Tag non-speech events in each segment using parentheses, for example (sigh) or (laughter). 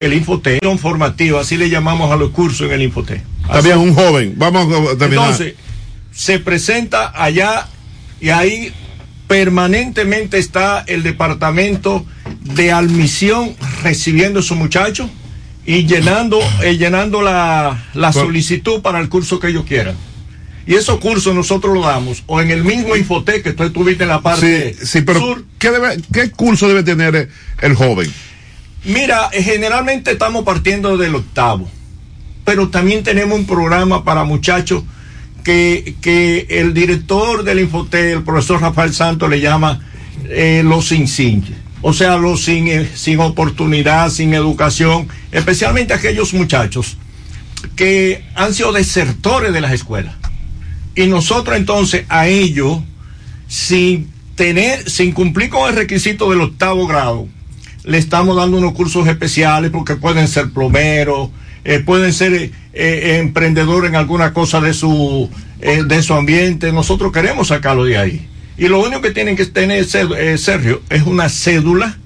el Infoté, formativa, así le llamamos a los cursos en el Infoté. También un joven, vamos a terminar. Entonces, se presenta allá y ahí permanentemente está el departamento de admisión recibiendo a su muchacho y llenando, eh, llenando la, la solicitud para el curso que ellos quieran. Y esos cursos nosotros los damos o en el mismo Infotec que tú estuviste en la parte sí, sí, pero sur. ¿qué, debe, ¿Qué curso debe tener el joven? Mira, generalmente estamos partiendo del octavo, pero también tenemos un programa para muchachos que, que el director del Infotel, el profesor Rafael Santos, le llama eh, los sin. O sea, los sin, eh, sin oportunidad, sin educación, especialmente aquellos muchachos que han sido desertores de las escuelas. Y nosotros entonces a ellos, sin tener, sin cumplir con el requisito del octavo grado, le estamos dando unos cursos especiales porque pueden ser plomeros, eh, pueden ser eh, eh, emprendedores en alguna cosa de su, eh, de su ambiente. Nosotros queremos sacarlo de ahí. Y lo único que tienen que tener, Sergio, es una cédula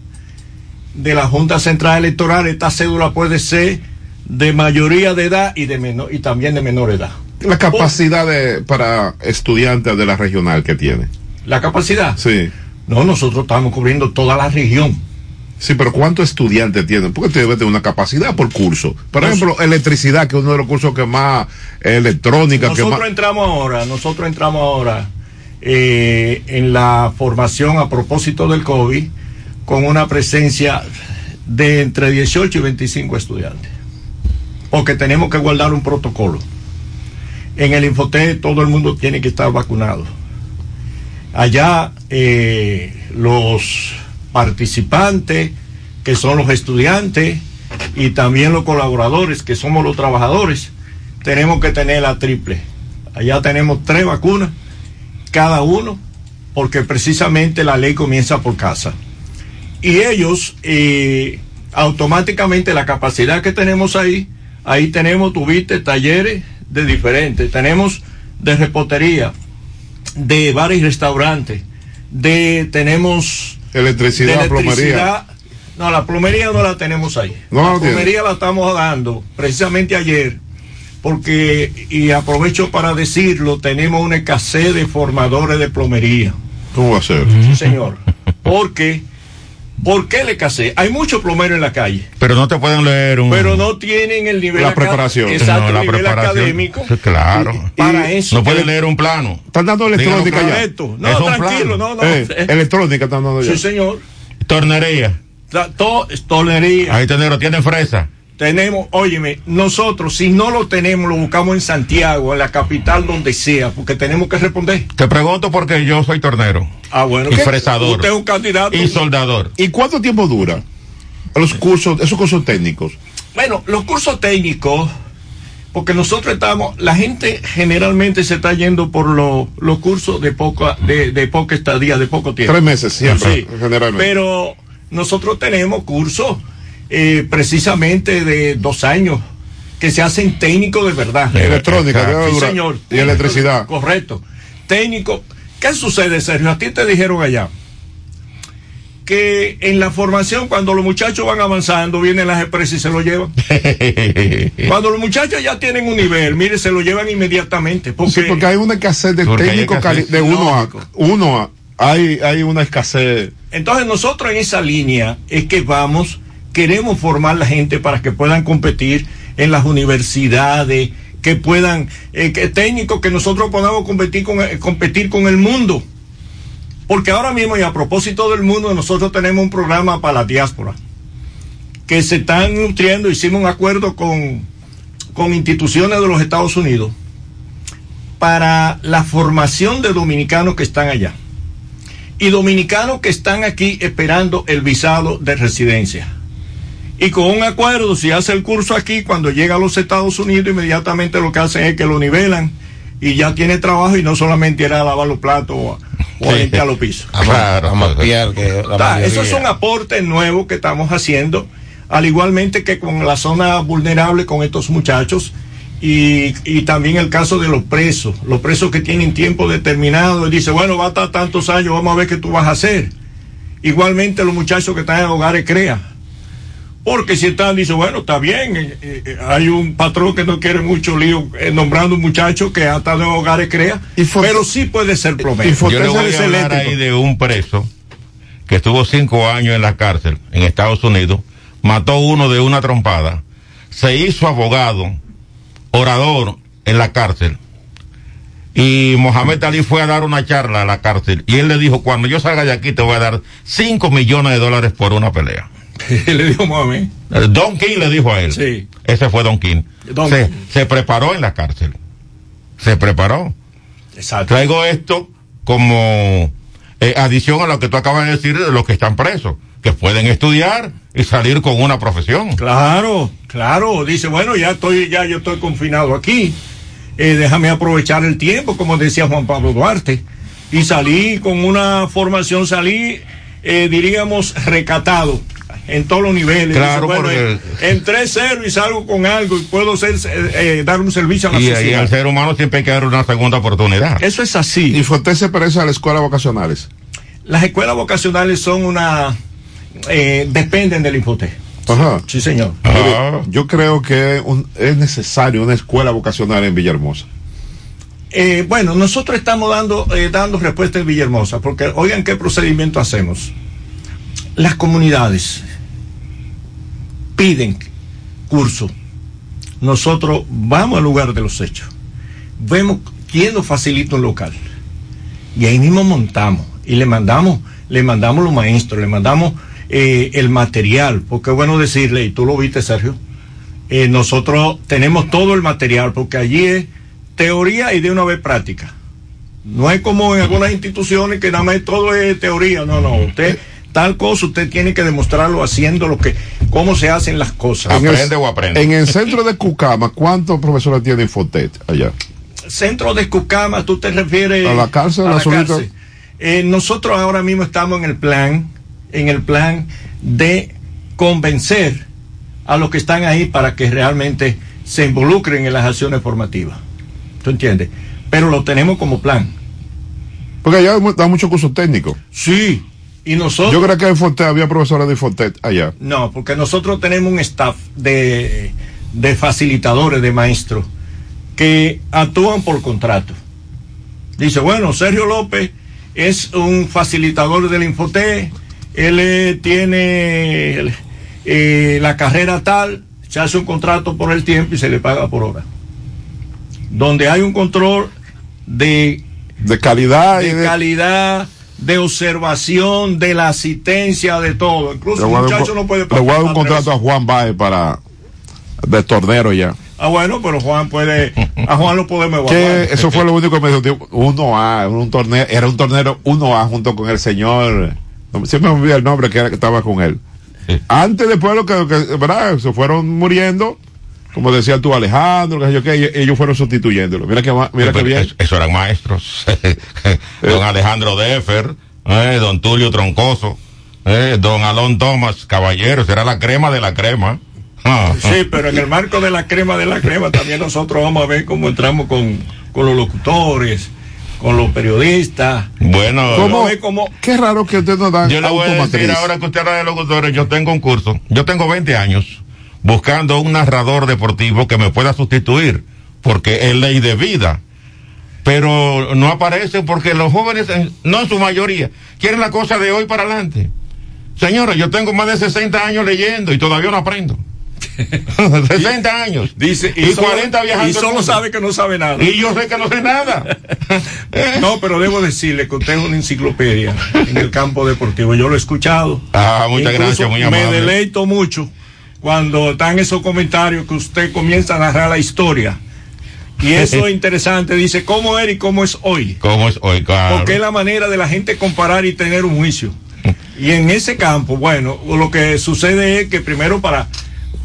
de la Junta Central Electoral. Esta cédula puede ser de mayoría de edad y, de menor, y también de menor edad. La capacidad de, para estudiantes de la regional que tiene. ¿La capacidad? Sí. No, nosotros estamos cubriendo toda la región. Sí, pero ¿cuántos estudiantes tienen? Porque debe tener una capacidad por curso. Por Nos, ejemplo, electricidad, que es uno de los cursos que más, electrónica, nosotros que más... entramos ahora, nosotros entramos ahora eh, en la formación a propósito del COVID con una presencia de entre 18 y 25 estudiantes. Porque tenemos que guardar un protocolo. En el Infoté todo el mundo tiene que estar vacunado. Allá eh, los participantes, que son los estudiantes, y también los colaboradores, que somos los trabajadores, tenemos que tener la triple. Allá tenemos tres vacunas, cada uno, porque precisamente la ley comienza por casa. Y ellos, eh, automáticamente la capacidad que tenemos ahí, ahí tenemos, tuviste, talleres de diferentes, tenemos de repostería, de bares y restaurantes, de, tenemos Electricidad, de plomería. No, la plomería no la tenemos ahí. No, la plomería la estamos dando precisamente ayer, porque, y aprovecho para decirlo, tenemos una escasez de formadores de plomería. ¿Cómo va a ser? Sí, señor. Porque, ¿por qué le escasez? Hay muchos plomeros en la calle. Pero no te pueden leer un... Pero no tienen el nivel... La preparación. Exacto, No, la el nivel preparación. académico. Claro. Y- para eso. No pueden leer un plano. Están dando electrónica ya. Correcto. No, Es un tranquilo, plano. no, no. Eh, Eh, electrónica están dando ya. Sí, señor. Tornería. La- to- tonería. Ahí tenero, tienen fresa. Tenemos, óyeme, nosotros si no lo tenemos, lo buscamos en Santiago, en la capital, donde sea, porque tenemos que responder. Te pregunto porque yo soy tornero. Ah, bueno. Y ¿qué? fresador. Usted es un candidato. Y soldador. ¿Y cuánto tiempo dura? Los cursos, esos cursos técnicos. Bueno, los cursos técnicos, porque nosotros estamos, la gente generalmente se está yendo por lo- los cursos de poca, de, de poca estadía, de poco tiempo. Tres meses siempre, Sí, generalmente. Pero nosotros tenemos cursos eh, precisamente de dos años que se hacen técnicos de verdad. Electrónica, Sí, señor. Y electricidad. Correcto. Técnico. ¿Qué sucede, Sergio? A ti te dijeron allá que en la formación, cuando los muchachos van avanzando, vienen las empresas y se lo llevan. (laughs) Cuando los muchachos ya tienen un nivel, mire, se lo llevan inmediatamente. Porque, Sí, porque hay una escasez de técnicos de uno a Lógico. uno a hay hay una escasez. Entonces nosotros en esa línea es que vamos, queremos formar la gente para que puedan competir en las universidades, que puedan, eh, que técnicos que nosotros podamos competir con, eh, competir con el mundo. Porque ahora mismo y a propósito del mundo, nosotros tenemos un programa para la diáspora, que se están nutriendo, hicimos un acuerdo con, con instituciones de los Estados Unidos para la formación de dominicanos que están allá y dominicanos que están aquí esperando el visado de residencia. Y con un acuerdo, si hace el curso aquí, cuando llega a los Estados Unidos, inmediatamente lo que hacen es que lo nivelan y ya tiene trabajo y no solamente era a lavar los platos o, a- o a limpiar los pisos. Claro, a mapear que la Ta, mayoría- esos son aportes nuevos que estamos haciendo, al igualmente que con la zona vulnerable con estos muchachos y, y también el caso de los presos, los presos que tienen tiempo determinado y dice, bueno, va a estar tantos años, vamos a ver qué tú vas a hacer. Igualmente los muchachos que están en hogares CREA. Porque si están, dice, bueno, está bien, eh, eh, hay un patrón que no quiere mucho lío eh, nombrando un muchacho que hasta de hogares crea, Y pero sí puede ser promedio. y fue- Yo le voy a hablar eléctrico. ahí de un preso que estuvo cinco años en la cárcel en Estados Unidos, mató uno de una trompada, se hizo abogado, orador en la cárcel. Y Mohamed Ali fue a dar una charla a la cárcel y él le dijo, cuando yo salga de aquí te voy a dar 5 millones de dólares por una pelea. (laughs) Le dijo. Eh, Don King le dijo a él. Sí. Ese fue Don King. Don se, King. se preparó en la cárcel. Se preparó. Exacto. Traigo esto como eh, adición a lo que tú acabas de decir de los que están presos, que pueden estudiar y salir con una profesión. Claro, claro. Dice, bueno, ya estoy, ya yo estoy confinado aquí. Eh, déjame aprovechar el tiempo, como decía Juan Pablo Duarte. Y salí con una formación, salí, eh, diríamos, recatado en todos los niveles. Claro, Dice, bueno, porque- entré cero y salgo con algo y puedo ser, eh, eh, dar un servicio a la Y, y sociedad. al ser humano siempre hay que dar una segunda oportunidad. Eso es así. Y Foté se parece a las escuelas vocacionales. Las escuelas vocacionales son una, eh, dependen del Infotec. Ajá. Sí, señor. Ah, Yo creo que un- es necesario una escuela vocacional en Villahermosa. Eh, bueno, nosotros estamos dando, eh, dando respuesta en Villahermosa, porque oigan qué procedimiento hacemos. Las comunidades piden curso. Nosotros vamos al lugar de los hechos. Vemos quién nos facilita un local. Y ahí mismo montamos. Y le mandamos, le mandamos los maestros, le mandamos eh, el material. Porque es bueno decirle, y tú lo viste, Sergio, eh, nosotros tenemos todo el material, porque allí es teoría y de una vez práctica. No es como en algunas instituciones que nada más todo es teoría, no, no, usted tal cosa usted tiene que demostrarlo haciendo lo que cómo se hacen las cosas. En el- ¿Aprende o aprende? En el centro de Cucama, ¿cuántos profesores tiene Infotet allá? Centro de Cucama, tú te refieres A la cárcel, a la la solita. cárcel. Eh, nosotros ahora mismo estamos en el plan, en el plan de convencer a los que están ahí para que realmente se involucren en las acciones formativas. ¿Tú entiendes? Pero lo tenemos como plan. Porque allá da muchos cursos técnicos. Sí. Y nosotros. Yo creo que en Infotet había profesores de Infotet allá. No, porque nosotros tenemos un staff de, de facilitadores, de maestros, que actúan por contrato. Dice, bueno, Sergio López es un facilitador del Infoté, él eh, tiene eh, la carrera tal, se hace un contrato por el tiempo y se le paga por hora. Donde hay un control de De calidad y de. calidad, de observación, de la asistencia, de todo. Incluso un un muchacho co- no puede le voy a dar un pasar contrato a Juan Baez para. de tornero ya. Ah, bueno, pero Juan puede. A Juan lo podemos (laughs) evaluar. eso fue lo único que me dijo. Uno A, un torneo, era un tornero 1A junto con el señor. Siempre me olvidé el nombre que, era, que estaba con él. Antes, después, lo que, que- ¿verdad? Se fueron muriendo. Como decía tú, Alejandro, que sé yo qué, y- ellos fueron sustituyéndolo. Mira que, mira bien. es- Eso eran maestros. (laughs) don Alejandro Defer, eh, don Tulio Troncoso, eh, don Alon Thomas, caballeros, era la crema de la crema. Ah, Sí, pero en el marco de la crema de la crema también nosotros vamos a ver cómo entramos con, con los locutores, con los periodistas. Bueno, ¿Cómo? Qué raro que ustedes no dan yo le voy a decir ahora que usted habla de locutores, yo tengo un curso, yo tengo 20 años buscando un narrador deportivo que me pueda sustituir, porque es ley de vida. Pero no aparece porque los jóvenes, en- no en su mayoría, quieren la cosa de hoy para adelante. Señora, yo tengo más de 60 años leyendo y todavía no aprendo. (laughs) 60 años. Dice, y, solo- 40 viajando. Y solo sabe que no sabe nada. Y yo sé que no sé nada. (laughs) No, pero debo decirle que usted es una enciclopedia en el campo deportivo. Yo lo he escuchado. Ah, muchas Incluso gracias, muy Me amable. deleito mucho cuando están esos comentarios que usted comienza a narrar la historia. Y (laughs) eso es interesante. Dice, ¿cómo era y cómo es hoy? ¿Cómo es hoy, claro? Porque es la manera de la gente comparar y tener un juicio. (laughs) Y en ese campo, bueno, lo que sucede es que primero para,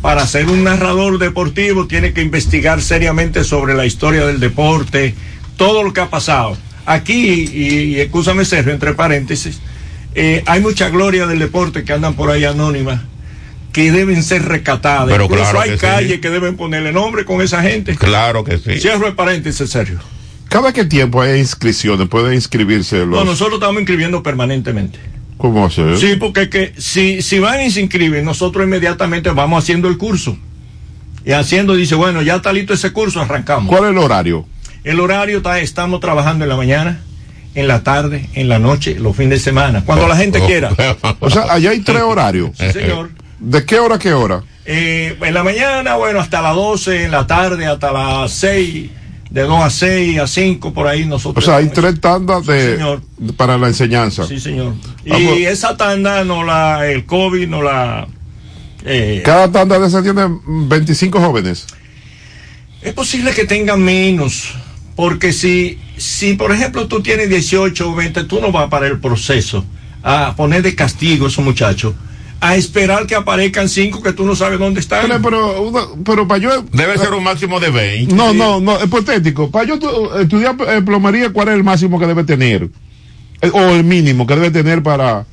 para ser un narrador deportivo tiene que investigar seriamente sobre la historia del deporte, todo lo que ha pasado. Aquí, y, y excúsame Sergio, entre paréntesis, eh, hay mucha gloria del deporte que andan por ahí anónimas que deben ser rescatadas. Pero Incluso claro hay que sí. calles que deben ponerle nombre con esa gente. Claro que sí. Cierro el paréntesis, Sergio. ¿Cada qué tiempo hay inscripciones? ¿Pueden inscribirse los.? No, nosotros estamos inscribiendo permanentemente. ¿Cómo hacer? Sí, porque que si, si van y se inscriben, nosotros inmediatamente vamos haciendo el curso. Y haciendo, dice, bueno, ya está listo ese curso, arrancamos. ¿Cuál es el horario? El horario está, estamos trabajando en la mañana, en la tarde, en la noche, los fines de semana, cuando la gente quiera. O sea, allá hay tres horarios. Sí, señor. ¿De qué hora a qué hora? Eh, en la mañana, bueno, hasta las 12, en la tarde hasta las 6, de 2 a 6, a 5, por ahí O nosotros. sea, hay tres tandas de, para la enseñanza. Sí, señor. Y esa tanda no la, el COVID no la... eh, Cada tanda de esas tiene 25 jóvenes. Es posible que tengan menos, porque si, si por ejemplo tú tienes 18 o 20, tú no vas para el proceso a poner de castigo a esos muchachos, a esperar que aparezcan cinco que tú no sabes dónde están. Pero, pero, pero para yo. Debe ser un máximo de 20. No, no, no, es hipotético. Para yo tu- estudiar eh, plomería, ¿cuál es el máximo que debe tener? Eh, O el mínimo que debe tener para.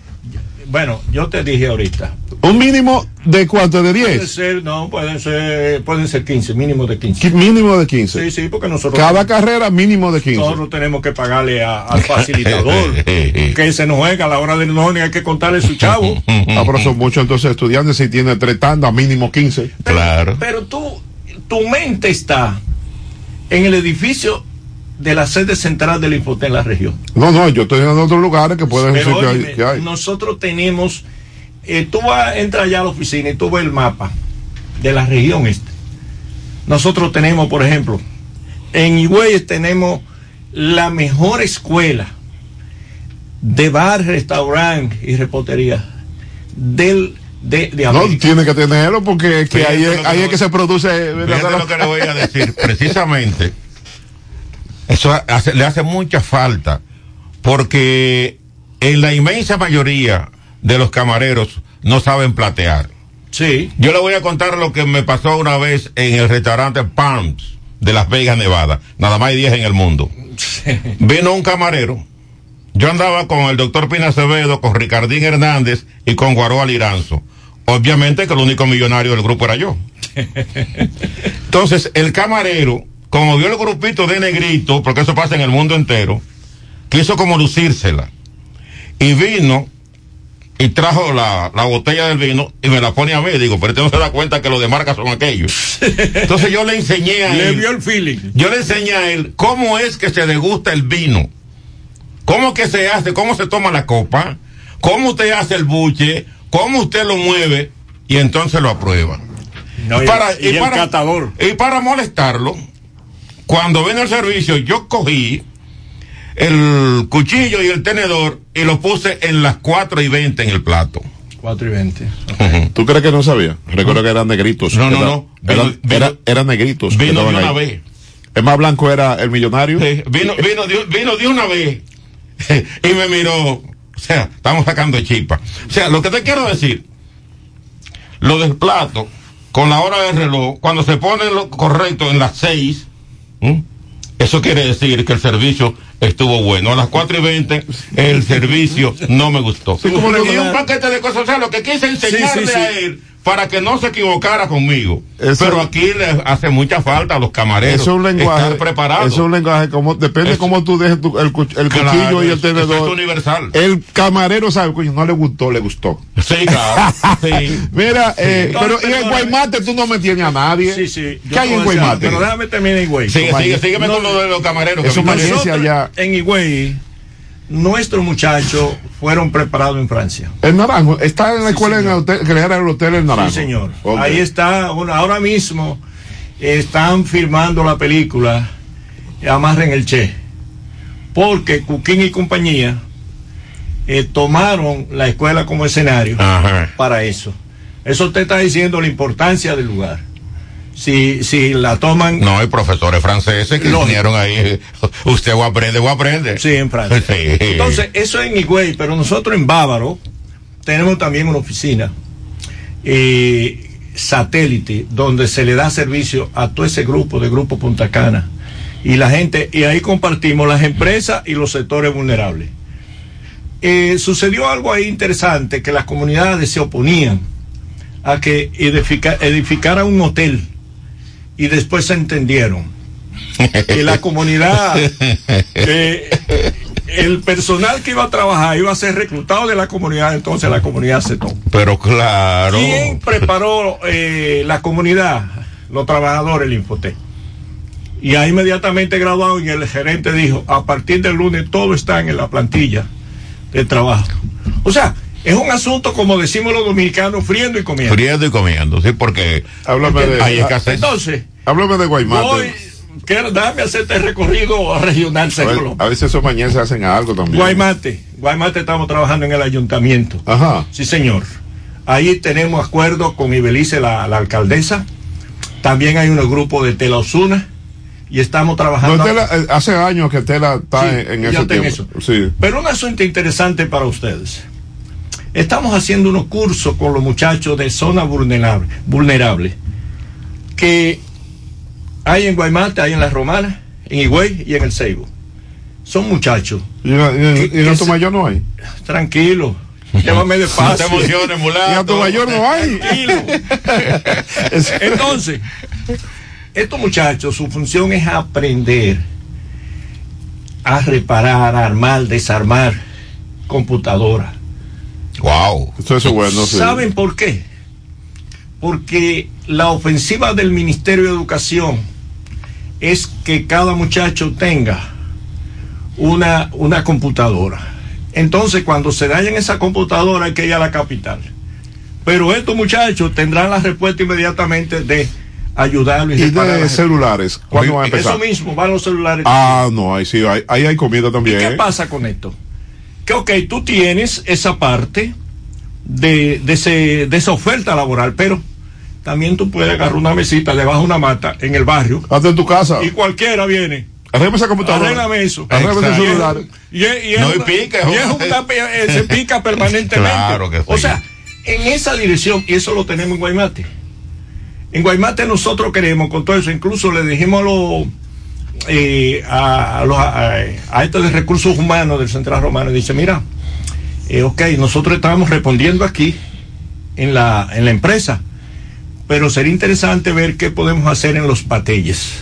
Bueno, yo te dije ahorita. Un mínimo de cuánto, de Puede 10. ser, no, pueden ser, pueden ser 15, mínimo de 15. Qui- Mínimo de 15. Sí, sí, porque nosotros, Cada carrera mínimo de 15. nosotros tenemos que pagarle a- al facilitador (laughs) que se nos juega a la hora del no, hay que contarle su chavo. (laughs) Ah, pero son muchos entonces estudiantes si tiene tres tandas, mínimo 15. Pero, Claro. Pero tú, tu mente está en el edificio de la sede central del Infotel en la región. No, no, yo estoy en otros lugares que pueden decir que hay. óyeme, que hay. nosotros tenemos, eh, tú vas, entras allá a la oficina y tú ves el mapa de la región este. Nosotros tenemos, por ejemplo, en Higüey tenemos la mejor escuela de bar, restaurante y repostería del de, de No, tiene que tenerlo porque es que ahí, es, que ahí es que se produce. Fíjate lo que le voy a decir. Precisamente, eso hace- le hace mucha falta, porque en la inmensa mayoría de los camareros no saben platear. Sí. Yo le voy a contar lo que me pasó una vez en el restaurante Palms de Las Vegas, Nevada. Nada más hay 10 en el mundo. Vino un camarero. Yo andaba con el doctor Pina Acevedo, con Ricardín Hernández y con Guaroa Liranzo. Obviamente que el único millonario del grupo era yo. (laughs) Entonces, el camarero, como vio el grupito de negrito, porque eso pasa en el mundo entero, quiso como lucírsela. Y vino y trajo la, la botella del vino y me la pone a mí. Digo, pero este no se da cuenta que los de marca son aquellos. Entonces yo le enseñé a Le él. vio el feeling. Yo le enseñé a él cómo es que se degusta el vino. Cómo que se hace, cómo se toma la copa, cómo usted hace el buche, cómo usted lo mueve y entonces lo aprueba. No, y, Para- y y el para- catador. Y para molestarlo, cuando vino el servicio, yo cogí el cuchillo y el tenedor y lo puse en las 4 y 20 en el plato. 4 y 20. ¿Tú crees que no sabía? Recuerdo que eran negritos. No, no, no. Vino, eran, era, eran negritos. Vino de una vez. El más blanco era el millonario. Sí, vino, (laughs) vino, de, vino de una vez. (laughs) y me miró. O sea, estamos sacando chispa. O sea, lo que te quiero decir, lo del plato, con la hora del reloj, cuando se pone lo correcto en las 6, ¿Mm? Eso quiere decir que el servicio estuvo bueno. A las 4 y 20 el servicio no me gustó. Sí, como le di un paquete de cosas, o sea, lo que quise enseñarle sí, sí, a él para que no se equivocara conmigo. Eso- Pero aquí le hace mucha falta a los camareros. Eso es un lenguaje. Estar preparados. Eso es un lenguaje como depende Eso- cómo tú dejes tu- el, cuch- el Claro, cuchillo y el eso tenedor. es universal. El camarero sabe, coño, no le gustó, le gustó. Sí, claro. sí. (laughs) Mira, eh, No, pero pero en no, Guaymate tú no me tienes a nadie. Sí, sí. ¿Qué hay en Guaymate? Pero déjame terminar en Higüey. Sigue, Compañero. sigue, sígueme con lo de los camareros. que Eso parece- allá. en Higüey, nuestros muchachos fueron preparados en Francia. El naranjo está en la escuela en el hotel, que le era el hotel El Naranjo. Sí, señor. Ahí está, bueno, ahora mismo están filmando la película Amarren el Che. Porque Cuquín y compañía eh, tomaron la escuela como escenario Ajá. para eso. Eso te está diciendo la importancia del lugar. Si, si la toman No, hay profesores franceses que Lógico. vinieron ahí. (laughs) Usted o aprende o aprende. Sí, en Francia. Sí. Entonces, eso en Higüey, pero nosotros en Bávaro tenemos también una oficina eh, satélite donde se le da servicio a todo ese grupo de Grupo Punta Cana. Y la gente, y ahí compartimos las empresas y los sectores vulnerables. Eh, sucedió algo ahí interesante, que las comunidades se oponían a que edifica, edificara un hotel y después se entendieron que la comunidad (laughs) eh, el personal que iba a trabajar iba a ser reclutado de la comunidad, entonces la comunidad aceptó. Pero claro. ¿Quién preparó eh, la comunidad? Los trabajadores, el Infotec. Y ahí inmediatamente graduado y el gerente dijo, a partir del lunes todo está en la plantilla de trabajo. O sea, es un asunto, como decimos los dominicanos, friendo y comiendo. Friendo y comiendo, sí, porque Háblame de, hay escasez. Entonces, háblame de Guaymate. voy, quiero, dame hacerte recorrido regional, a, a veces esos mañanas se hacen algo también. Guaymate, Guaymate estamos trabajando en el ayuntamiento. Ajá. Sí, señor. Ahí tenemos acuerdo con Ibelice, la, la alcaldesa. También hay unos grupos de Tela Osuna. Y estamos trabajando. No, Tela, eh, hace años que Tela está Sí, en, en ya ese tiempo. eso. Sí. Pero un asunto interesante para ustedes. Estamos haciendo unos cursos con los muchachos de zona vulnerable, vulnerable que hay en Guaymate, hay en La Romana, en Higüey y en El Ceibo. Son muchachos, ¿Y en, y en- ¿Qué- y en qué Alto Mayor no hay? tranquilos, (laughs) llévame No te despacio. emociones, (laughs) ¿Y mulato. en Alto Mayor no hay? Tranquilo. (laughs) Entonces, estos muchachos, su función es aprender a reparar, armar, desarmar computadoras. Wow. Eso es bueno, sí. ¿Saben por qué? Porque la ofensiva del Ministerio de Educación es que cada muchacho tenga una, una computadora. Entonces, cuando se dañen esa computadora hay que ir a la capital. Pero estos muchachos tendrán la respuesta inmediatamente de ayudarlos Y reparar de celulares, ¿cuándo va a empezar? Eso mismo, van los celulares. Ah, no, ahí sí, ahí, ahí hay comida ¿Y también. qué ¿eh? pasa con esto? Que, ok, tú tienes esa parte de, de, ese, de esa oferta laboral, pero también tú puedes agarrar una mesita debajo de una mata en el barrio Hazte en tu casa. y cualquiera viene. Arréglame esa computadora. Arréglame eso. Arréglame ese celular. Y, es- y es No, y una- pica, y es pe- eh, se pica permanentemente. Claro que sí. O sea, en esa dirección, y eso lo tenemos en Guaymate. En Guaymate nosotros queremos con todo eso, incluso le dijimos a los eh, a, a los a, a estos de recursos humanos del Central Romano, dice, mira, eh, ok, nosotros estábamos respondiendo aquí en la, en la empresa, pero sería interesante ver qué podemos hacer en los patelles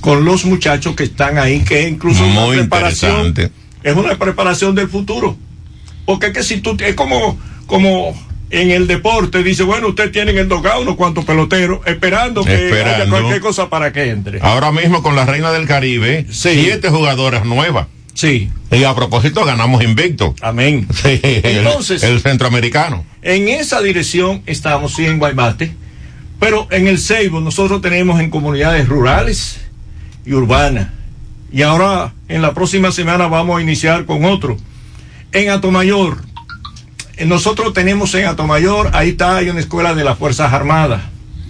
con los muchachos que están ahí, que es incluso una preparación, es una preparación del futuro. Porque es que si tú, es como, como en el deporte, dice, bueno, ustedes tienen en dogado unos cuantos peloteros esperando que haya Esperando. cualquier cosa para que entre. Ahora mismo con la Reina del Caribe, Sí. siete jugadoras nuevas. Sí, Y a propósito, ganamos invicto. amén. (laughs) Sí, el- Entonces- el, centroamericano. En esa dirección estamos, sí, en Guaymate, pero en el Ceibo nosotros tenemos en comunidades rurales y urbanas. Y ahora, en la próxima semana, vamos a iniciar con otro. En Atomayor, nosotros tenemos en Atomayor, ahí está, hay una escuela de las Fuerzas Armadas.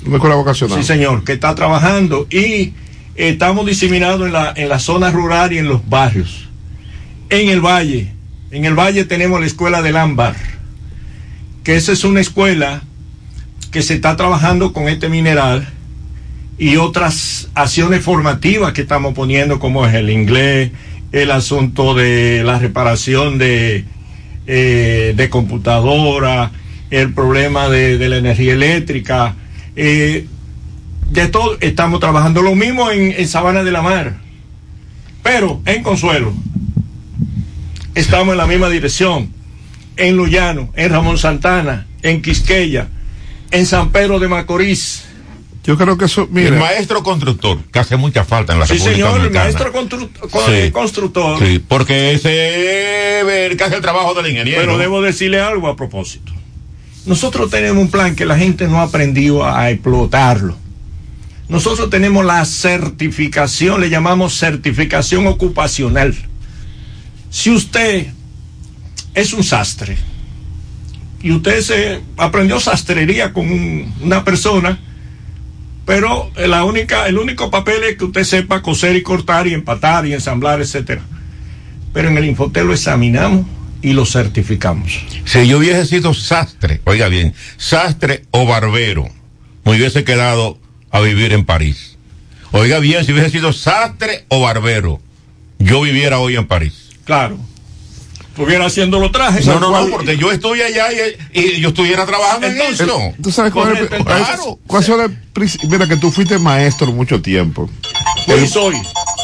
Una escuela vocacional. Sí, señor, que está trabajando y eh, estamos diseminados en la, en la zona rural y en los barrios. En el valle, en el valle tenemos la escuela del ámbar, que esa es una escuela que se está trabajando con este mineral y otras acciones formativas que estamos poniendo, como es el inglés, el asunto de la reparación de, eh, de computadora, el problema de, la energía eléctrica, eh, de todo estamos trabajando. Lo mismo en, en Sabana de la Mar, pero en Consuelo estamos en la misma dirección. En Luyano, en Ramón Santana, en Quisqueya, en San Pedro de Macorís. Yo creo que eso, El mire, maestro constructor, que hace mucha falta en la Sí, República señor, el maestro constru- con- Sí. constructor. Sí, porque ese es el que hace el trabajo del ingeniero. Pero debo decirle algo a propósito. Nosotros tenemos un plan que la gente no ha aprendido a explotarlo. Nosotros tenemos la certificación, le llamamos certificación ocupacional. Si usted es un sastre y usted se aprendió sastrería con un- una persona, pero la única, el único papel es que usted sepa coser y cortar y empatar y ensamblar, etcétera. Pero en el Infotel lo examinamos y lo certificamos. Si yo hubiese sido sastre, oiga bien, sastre o barbero, me hubiese quedado a vivir en París. Oiga bien, si hubiese sido sastre o barbero, yo viviera hoy en París. Claro. Estuviera haciendo los trajes. No, no, no, porque yo estoy allá y, y yo estuviera trabajando Entonces, en eso. tú sabes cuál es el- claro. cuál es el Mira que tú fuiste maestro mucho tiempo. Hoy soy.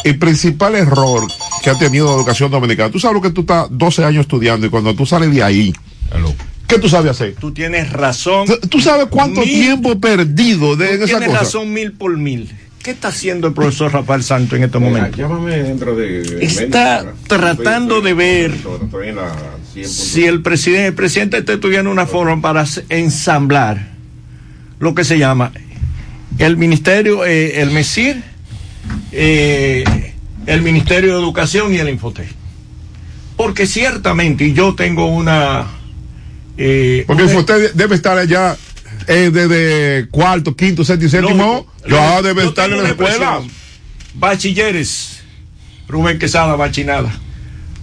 El principal error que ha tenido la educación dominicana. Tú sabes lo que tú estás 12 años estudiando y cuando tú sales de ahí, Hello. ¿qué tú sabes hacer? Tú tienes razón. Tú- ¿Tú sabes cuánto Mil- tiempo perdido de, Tú esa tienes cosa? razón mil por mil. ¿Qué está haciendo el profesor Rafael Santo en este momento? Llámame dentro de. Está tratando de ver Estoy la 100. Si el presidente, el presidente está estudiando una forma para ensamblar lo que se llama el ministerio, eh, el MESIR, eh, el Ministerio de Educación y el Infotec. Porque ciertamente, y yo tengo una... eh, Porque una- usted debe estar allá eh, desde cuarto, quinto, séptimo, séptimo. Lógico, Ya lógico. debe Yo estar en la escuela. Bachilleres, Rubén Quesada, bachinada.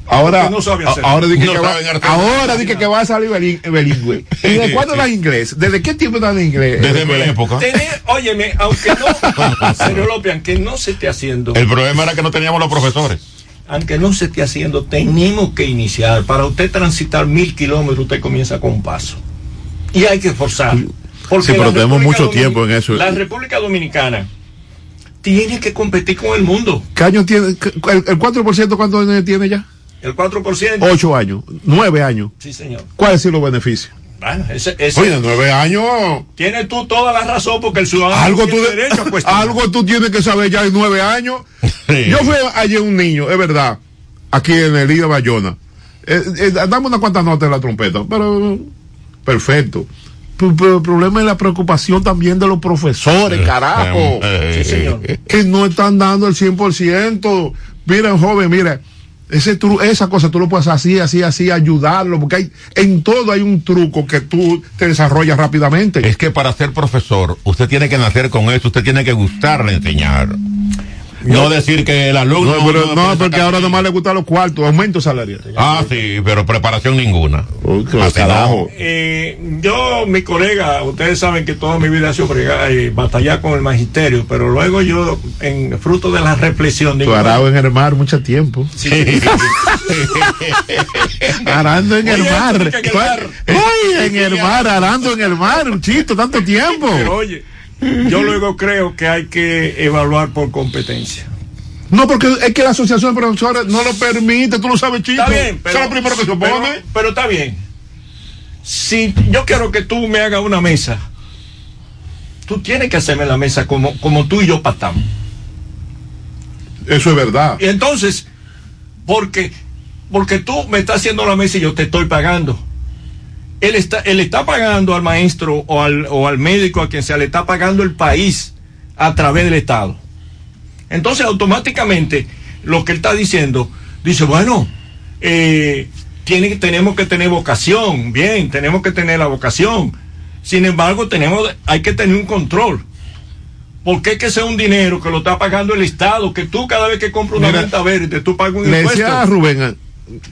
Ahora, no sabe hacer. a- ahora dije No que, va, ahora dije que va a salir bilin- bilingüe. (laughs) ¿Y de cuándo das inglés? ¿Desde qué tiempo das inglés? Desde mi época. Tener, óyeme, aunque no, (laughs) señor Lopian, que no se esté haciendo. El problema era que no teníamos los profesores. aunque no se esté haciendo, tenemos que iniciar. Para usted transitar mil kilómetros, usted comienza con un paso. Y hay que esforzar. Porque Sí, pero tenemos República mucho tiempo en eso. La República Dominicana tiene que competir con el mundo. ¿Qué años tiene? ¿Qué- ¿El, el 4% cuántos años tiene ya? El 4%. 8 años, 9 años. Sí, señor. ¿Cuáles son los beneficios? Bueno, ese, ese- Oye, 9 años. tienes tú toda la razón porque el ciudadano Algo tú, tiene de- derecho a (laughs) cuestionar. algo tú tienes que saber ya en 9 años. Sí. Yo fui ayer un niño, es verdad, aquí en el Río Bayona. Eh, eh, dame unas cuantas notas en la trompeta, pero perfecto. El problema es la preocupación también de los profesores, carajo. Sí, señor. que no están dando el 100%. Miren, joven, mira, ese tru- esa cosa tú lo puedes hacer así, así, así, ayudarlo, porque hay, en todo hay un truco que tú te desarrollas rápidamente. Es que para ser profesor, usted tiene que nacer con eso, usted tiene que gustarle enseñar. No decir que el alumno. no, pero, no, porque ahora nomás le gustan los cuartos, aumento salarial. Ah, sí, pero preparación ninguna. Uy, carajo. Eh, yo, mi colega, ustedes saben que toda mi vida ha sido bregar, eh, batallar con el magisterio, pero luego yo, en fruto de la reflexión, digo, arado en el mar mucho tiempo. (laughs) Arando en el Oye, mar. en el mar. Oye, en el mar, arando en el mar, un chito, tanto tiempo. pero oye, yo luego creo que hay que evaluar por competencia. No, porque es que la asociación de profesores no lo permite, tú lo sabes, chito. Está bien, pero, Eso es lo primero que se opone. pero, pero está bien. Si yo quiero que tú me hagas una mesa, tú tienes que hacerme la mesa como, como tú y yo pactamos. Eso es verdad. Y entonces, porque, porque tú me estás haciendo la mesa y yo te estoy pagando. Él está, él está pagando al maestro o al, o al médico, a quien sea, le está pagando el país a través del Estado. Entonces, automáticamente, lo que él está diciendo, dice, bueno, eh, tiene, tenemos que tener vocación, bien, tenemos que tener la vocación. Sin embargo, tenemos, hay que tener un control. Porque es que sea un dinero que lo está pagando el Estado, que tú cada vez que compras una Mira, venta verde, tú pagas un Le impuesto. decía a Rubén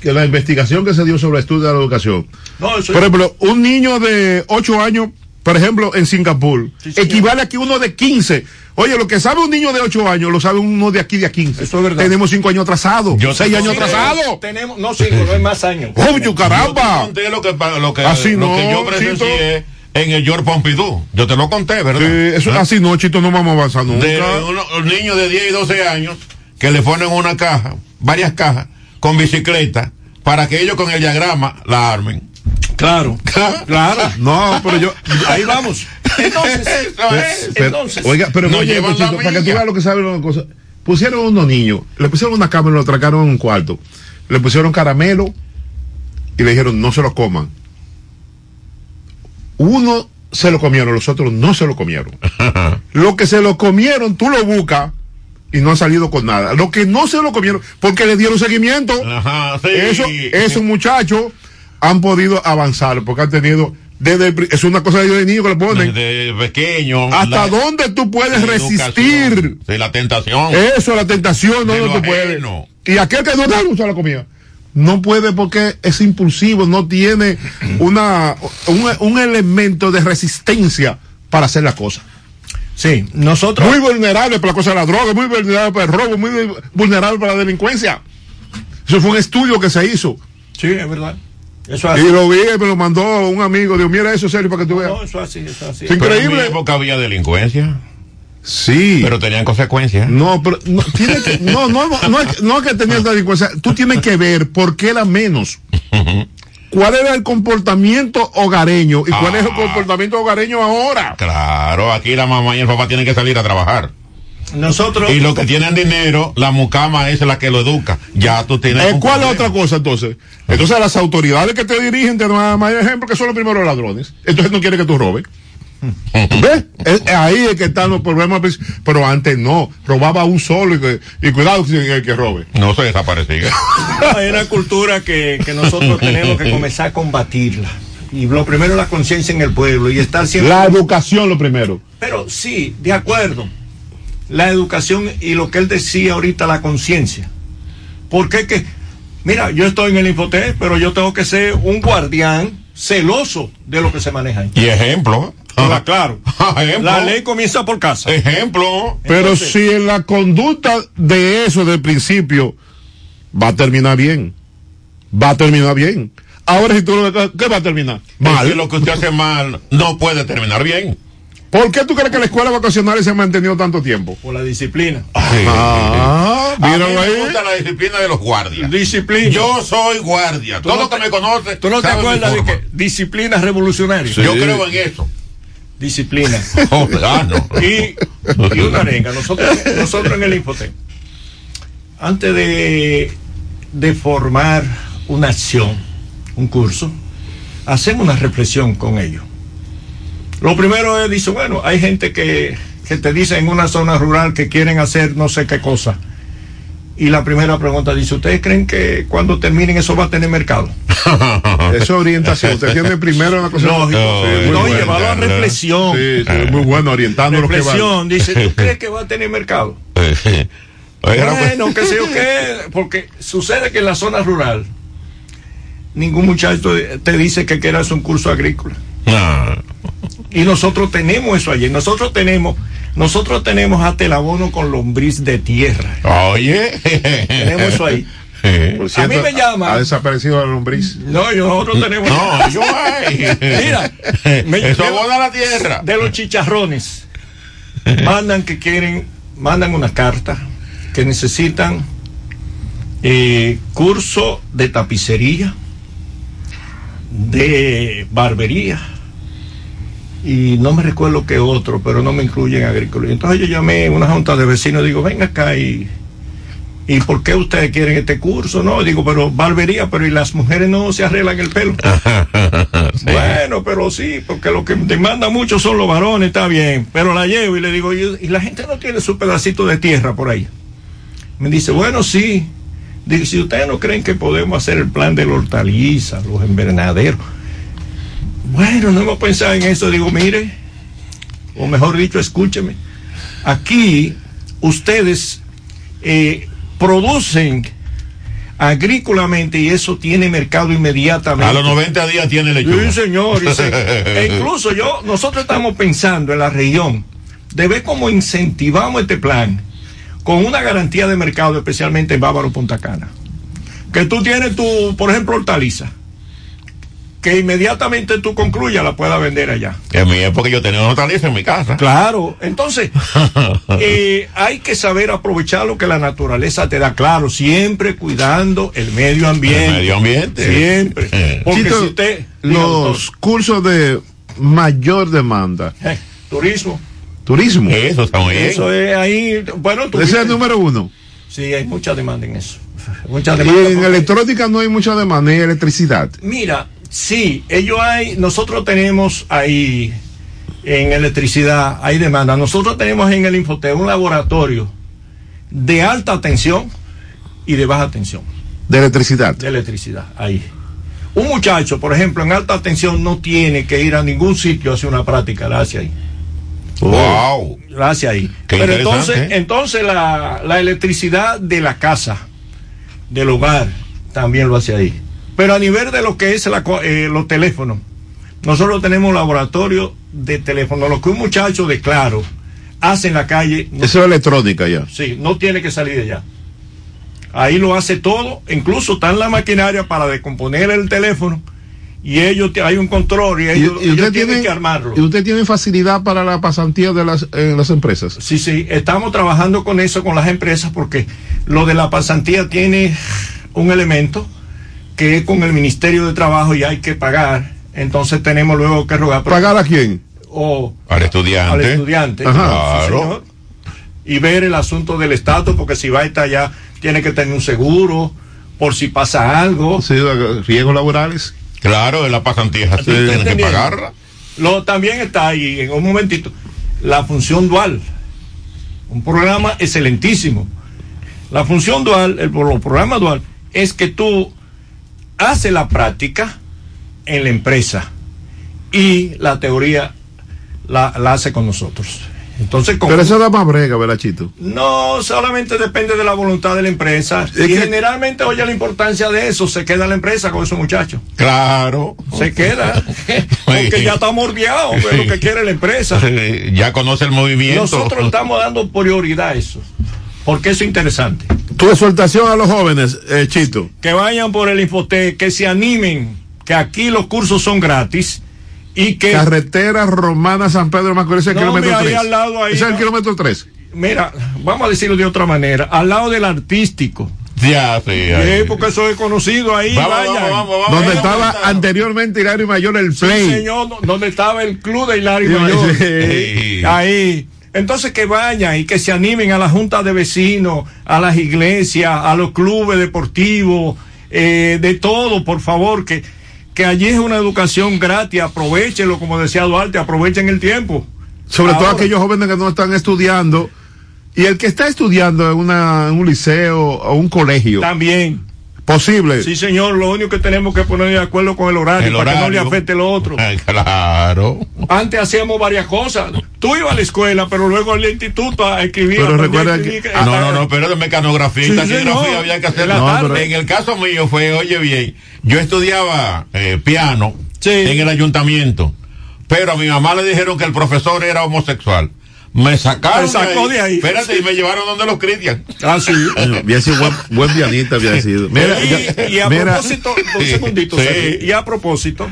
que la investigación que se dio sobre el estudio de la educación. No, eso Por ejemplo, un niño de 8 años, por ejemplo, en Singapur, Sí, equivale a que uno de 15. Oye, lo que sabe un niño de 8 años, lo sabe uno de aquí de a 15. Eso es verdad. Tenemos 5 años atrasados, Yo 6 te- años Sí, atrasados. Tenemos, no cinco, no es más años. ¡Oye, Yo caramba! te conté lo que, lo que, Así lo no, que yo presencié en el George Pompidou. Yo te lo conté, ¿verdad? Sí, eso, ¿Ah? así no, chito, no vamos a avanzar nunca. de uno- un niño de 10 y 12 años que le ponen una caja, varias cajas, con bicicleta, para que ellos con el diagrama la armen. Claro, (laughs) claro. No, pero yo. Ahí vamos. Entonces, (laughs) Eso es. Pero- entonces, oiga, pero no oye, llevan la Chito, para que tú veas lo que saben las cosas. Pusieron unos niños, le pusieron una cámara y lo tracaron en un cuarto. Le pusieron caramelo y le dijeron no se lo coman. Uno se lo comieron, los otros no se lo comieron. (laughs) Lo que se lo comieron, tú lo buscas y no ha salido con nada. Lo que no se lo comieron, porque le dieron seguimiento. Ajá, sí. Eso, esos muchachos han podido avanzar porque han tenido desde el es una cosa de niños que le ponen Desde pequeño. hasta dónde tú puedes resistir Sí, la tentación. eso la tentación no no tú puedes y aquel que no te gusta la comida no puede porque es impulsivo no tiene una un, un elemento de resistencia para hacer las cosas sí, nosotros. muy vulnerable para la cosa de la droga muy vulnerable para el robo muy vulnerable para la delincuencia eso fue un estudio que se hizo Sí, es verdad. Eso es y así. lo vi me lo mandó un amigo dijo mira eso serio para que tú veas No, eso es así, eso es así. Sí. Pero en mi increíble. época había delincuencia. Sí. Pero tenían consecuencias. No, pero no, tiene que, no, no, no, no, es, no es que tenías la (laughs) delincuencia. Tú tienes que ver por qué era menos. (laughs) ¿Cuál era el comportamiento hogareño y cuál es el Ah. comportamiento hogareño ahora? Claro, aquí la mamá y el papá tienen que salir a trabajar. Nosotros, Y los que tienen dinero, la mucama es la que lo educa. Ya tú tienes. Eh, ¿Cuál es otra cosa entonces? Entonces las autoridades que te dirigen te dan más ejemplo que son los primeros ladrones. Entonces no quiere que tú robes. ¿Ves? Es- es ahí es que están los problemas. pues, Pero antes no. Robaba un solo y, que- y cuidado con el que robe. No se desaparecía. (laughs) hay una cultura que, que nosotros tenemos que comenzar a combatirla. Y lo primero es la conciencia en el pueblo y estar siempre... La educación lo primero. Pero sí, de acuerdo. La educación y lo que él decía ahorita, la conciencia. Porque es que, mira, yo estoy en el Infotec, pero yo tengo que ser un guardián celoso de lo que se maneja ahí. Y ejemplo. Ah, claro. Ejemplo. La ley comienza por casa. Ejemplo. Pero Entonces- si en la conducta de eso del principio va a terminar bien. Va a terminar bien. Ahora si tú lo ¿qué va a terminar? Mal. Lo que usted hace mal no puede terminar bien. ¿Por qué tú crees que la escuela vocacional se ha mantenido tanto tiempo? Por la disciplina. Ah, A mí míralo me ahí. gusta la disciplina de los guardias. Disciplina. Yo soy guardia. Todo no lo que me conoce. ¿Tú no te acuerdas de que disciplina revolucionaria? Yo creo en eso. Disciplina. (laughs) Oh, y una arenga. Nosotros, nosotros en el Infotec, antes de, de formar una acción, un curso, hacemos una reflexión con ellos. Lo primero es, dice, bueno, hay gente que, que te dice en una zona rural que quieren hacer no sé qué cosa. Y la primera pregunta dice, ¿ustedes creen que cuando terminen eso va a tener mercado? (laughs) Eso es orientación. Usted tiene primero una cosa. Lógico. No, Sí, no, bueno. llevarlo a reflexión. Sí, sí, muy bueno, orientando lo que reflexión, dice, ¿tú (laughs) crees que va a tener mercado? Bueno, qué sé yo qué, porque sucede que en la zona rural ningún muchacho te dice que quieras un curso agrícola. no. Y nosotros tenemos eso allí. Nosotros tenemos, nosotros tenemos hasta el abono con lombriz de tierra. Oye. Tenemos eso ahí. Por A mí me llama. Ha desaparecido la lombriz. No, y nosotros tenemos. No, yo hay. Mira, me- Eso abona la tierra. de los chicharrones mandan que quieren mandan una carta que necesitan eh, curso de tapicería de barbería y no me recuerdo qué otro pero no me incluyen agricultura entonces yo llamé a una junta de vecinos digo ven acá y ¿Y por qué ustedes quieren este curso? No, digo, pero barbería, pero ¿y las mujeres no se arreglan el pelo? (laughs) Sí. Bueno, pero sí, porque lo que demanda mucho son los varones, está bien. Pero la llevo y le digo, ¿y, y la gente no tiene su pedacito de tierra por ahí? Me dice, bueno, sí. Dice, si ustedes no creen que podemos hacer el plan de la hortaliza, los invernaderos. Bueno, no hemos pensado en eso. Digo, mire, o mejor dicho, escúcheme. Aquí ustedes eh, producen agrícolamente y eso tiene mercado inmediatamente. A los 90 días tiene lechuga. Sí, señor. y se- (laughs) e incluso yo, nosotros estamos pensando en la región de ver cómo incentivamos este plan con una garantía de mercado, especialmente en Bávaro Punta Cana. Que tú tienes tu, por ejemplo, hortaliza, que inmediatamente tú concluyas la puedas vender allá. En mi época yo tenía una hortaliza en mi casa. Claro, entonces (laughs) eh, hay que saber aprovechar lo que la naturaleza te da, claro, siempre cuidando el medio ambiente. El medio ambiente. Siempre. Eh. Porque Chito, si usted. los cursos de mayor demanda. eh, turismo. Turismo. Eso está muy bien. Eso es ahí. Bueno, tú Ese es el número uno. Sí, hay mucha demanda en eso. Mucha Y demanda. en porque- electrónica no hay mucha demanda, ni electricidad. Mira, sí, ellos hay, nosotros tenemos ahí en electricidad, hay demanda. Nosotros tenemos en el Infotec un laboratorio de alta tensión y de baja tensión De electricidad. de electricidad ahí. Un muchacho, por ejemplo, en alta tensión no tiene que ir a ningún sitio a hacer una práctica, la hace ahí. Wow. La hace ahí. Qué Pero entonces, ¿eh? entonces la, la electricidad de la casa, del hogar, también lo hace ahí. Pero a nivel de lo que es la eh, los teléfonos, nosotros tenemos laboratorio de teléfono. Lo que un muchacho de claro hace en la calle, no, Eso es electrónica ya. sí, no tiene que salir de allá. Ahí lo hace todo, incluso está en la maquinaria para descomponer el teléfono y ellos hay un control y ellos, y ellos tienen tiene, que armarlo. y usted tiene facilidad para la pasantía de las, en las empresas. Sí, sí, estamos trabajando con eso, con las empresas, porque lo de la pasantía tiene un elemento que es con el Ministerio de Trabajo y hay que pagar. Entonces tenemos luego que rogar ¿Pagar a quién? o Al estudiante. al estudiante. Ajá. Claro. Y ver el asunto del estatus, porque si va a estar allá, tiene que tener un seguro por si pasa algo. Sí, riesgos laborales. Claro, la pasantía Sí, tienen que pagarla. Lo, también está ahí, en un momentito, la función dual. Un programa excelentísimo. La función dual, el, pro- programa dual, es que tú haces la práctica en la empresa y la teoría la, la hace con nosotros. Entonces, Pero eso da más brega, ¿verdad, Chito? no solamente depende de la voluntad de la empresa. Es y que- generalmente, oye, la importancia de eso, se queda la empresa con esos muchachos. Claro. Se queda. (laughs) Porque ya está mordiado de lo que quiere la empresa. ya conoce el movimiento. Nosotros estamos dando prioridad a eso. Porque eso es interesante. Tu exhortación a los jóvenes, eh, Chito. Que vayan por el Infotec, que se animen, que aquí los cursos son gratis y que, Carretera Romana San Pedro de Macorís, el No, kilómetro mira, ahí 3. al lado, ahí, Ese es el ¿no? kilómetro 3. mira, vamos a decirlo de otra manera, al lado del artístico. Ya, sí. Sí, porque eso es conocido ahí. Vamos, vayan. vamos, vamos. Donde estaba anteriormente Hilario Mayor el Sí, Play. señor, do- donde estaba el club de Hilario Sí, Mayor. Sí. Ahí. Entonces que vayan y que se animen a la junta de vecinos, a las iglesias, a los clubes deportivos, eh, de todo, por favor, que, que allí es una educación gratis, aprovechenlo, como decía Duarte, aprovechen el tiempo. Sobre todo aquellos jóvenes que no están estudiando. Y el que está estudiando en, una, en un liceo o un colegio, También. Posible. Sí, señor, lo único que tenemos que poner de acuerdo con el horario El para que no le horario. afecte lo otro. Ay, Claro. Antes hacíamos varias cosas. Tú ibas a la escuela, pero luego al instituto a escribir. Pero recuerda que- eh, No, no, no, pero de mecanografía y taquigrafía había que En hacerlo. la No, tarde. pero- En el caso mío fue, oye bien, yo estudiaba eh, piano Sí. en el ayuntamiento, pero a mi mamá le dijeron que el profesor era homosexual. Me sacaron Te sacó de ahí. Espérate, y me llevaron donde los cristian. Ah, sí. (laughs) Había sido buen, buen pianista, había sido. Mira, y, y a mira, propósito, un segundito, Sí. Sergio, y a propósito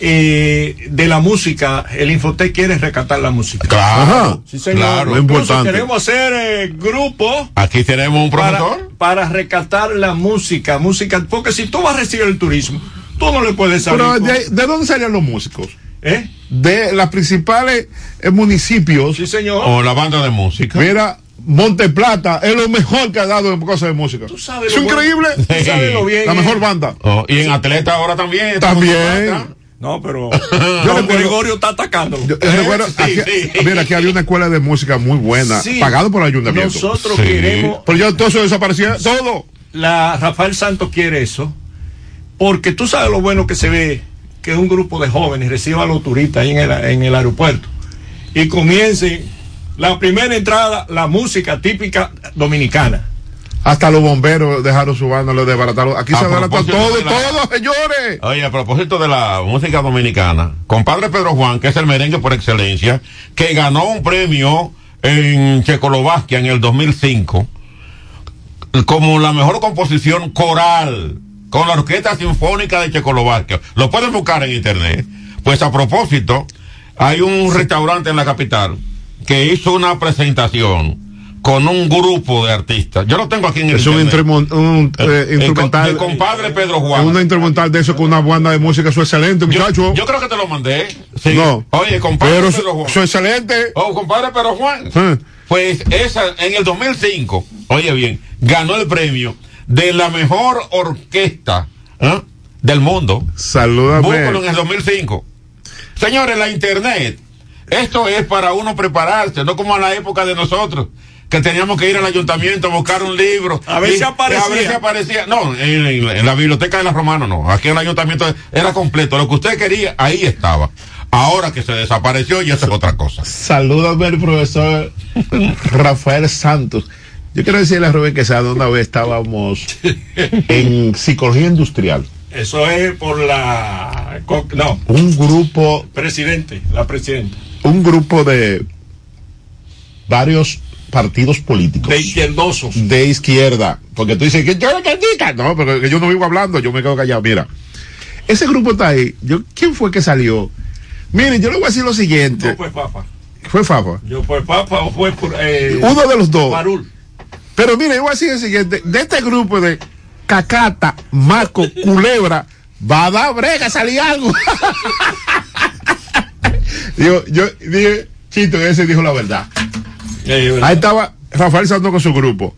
eh, de la música, el Infotec quiere rescatar la música. Claro. Sí, señor. Claro. Incluso importante. queremos hacer eh, grupo Aquí tenemos un para, profesor. para rescatar la música, música, porque si tú vas a recibir el turismo, tú no le puedes salir. pero ¿de dónde salían los músicos? ¿Eh? De los principales eh, municipios. Sí, señor. O la banda de música. Mira, Monte Plata es lo mejor que ha dado en cosas de música. Tú sabes es lo bueno- increíble. Tú sabes lo bien. La eh. mejor banda. Oh, y en atleta ahora también. También. No, pero (laughs) Yo Don recuerdo- Gregorio está atacando. Yo, yo recuerdo, sí, aquí, sí. mira, aquí había una escuela de música muy buena, Sí. pagado por el ayuntamiento. Nosotros Sí. queremos Pero ya todo eso desaparecía, todo. la Rafael Santos quiere eso, porque tú sabes lo bueno que se ve que un grupo de jóvenes reciba a los turistas ahí en el, en el aeropuerto y comiencen la primera entrada, la música típica dominicana. Hasta los bomberos dejaron su banda, lo desbarataron. Aquí A se propósito todo, la- todo, señores. Oye, a propósito de la música dominicana, compadre Pedro Juan, que es el merengue por excelencia, que ganó un premio en Checoslovaquia en el 2005 como la mejor composición coral con la Orquesta Sinfónica de Checoslovaquia. Lo pueden buscar en internet. Pues a propósito, hay un restaurante en la capital que hizo una presentación con un grupo de artistas. Yo lo tengo aquí en el Es un, internet. instrumen- un, eh, El co- instrumental. de compadre Pedro Juan. un instrumental de eso con una banda de música, eso es excelente, muchacho. yo creo que te lo mandé. Sí. No. Oye, compadre Pero Pedro Juan. eso es excelente. Oh, compadre Pedro Juan. Sí. Pues esa, en el 2005, oye bien, ganó el premio de la mejor orquesta ¿eh? del mundo. Salúdame. Búscalo en el 2005. Señores, la internet, esto es para uno prepararse, no como en la época de nosotros, que teníamos que ir al ayuntamiento a buscar un libro. A ver si aparecía. A ver si aparecía. No, en, en- en la biblioteca de la Romana no. Aquí en el ayuntamiento era completo. Lo que usted quería, ahí estaba. Ahora que se desapareció, ya eso es otra cosa. Salúdame el profesor Rafael Santos. Yo quiero decirle a Rubén que sabe una vez estábamos en psicología industrial. Eso es por la... No, Un grupo, presidente, la presidenta. un grupo de varios partidos políticos. De izquierdosos. de izquierda. Porque tú dices que yo no. No, pero que yo no vivo hablando, yo me quedo callado. Mira, ese grupo está ahí. Yo, ¿Quién fue que salió? Miren, yo le voy a decir lo siguiente. No fue Papa. Fue Fafa. Yo fue Papa o fue por, eh, Uno de los dos. Parul. Pero mire, yo voy a decir lo siguiente. De este grupo de Cacata, Marco, Culebra, va a dar brega, salir algo. (laughs) Digo, yo dije, Chito, ese dijo la verdad. Ahí estaba Rafael Santos con su grupo.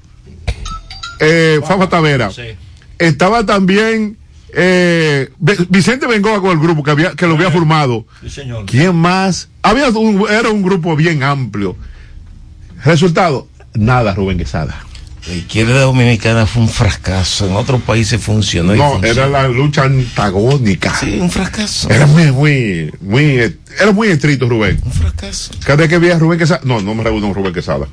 Eh, Fafa Tavera. Sí. Estaba también eh, Vicente Bengoa con el grupo que, había, que lo había formado. Sí, señor. ¿Quién más? Había un- era un grupo bien amplio. Resultado, nada, Rubén Quesada. La izquierda dominicana fue un fracaso. En otros países funcionó. y No, funcionó. era la lucha antagónica. Sí, un fracaso. Era muy, muy, muy, era muy estricto Rubén. Un fracaso. Cada vez que veía a Rubén Quesada, no, no me reúno con Rubén Quesada.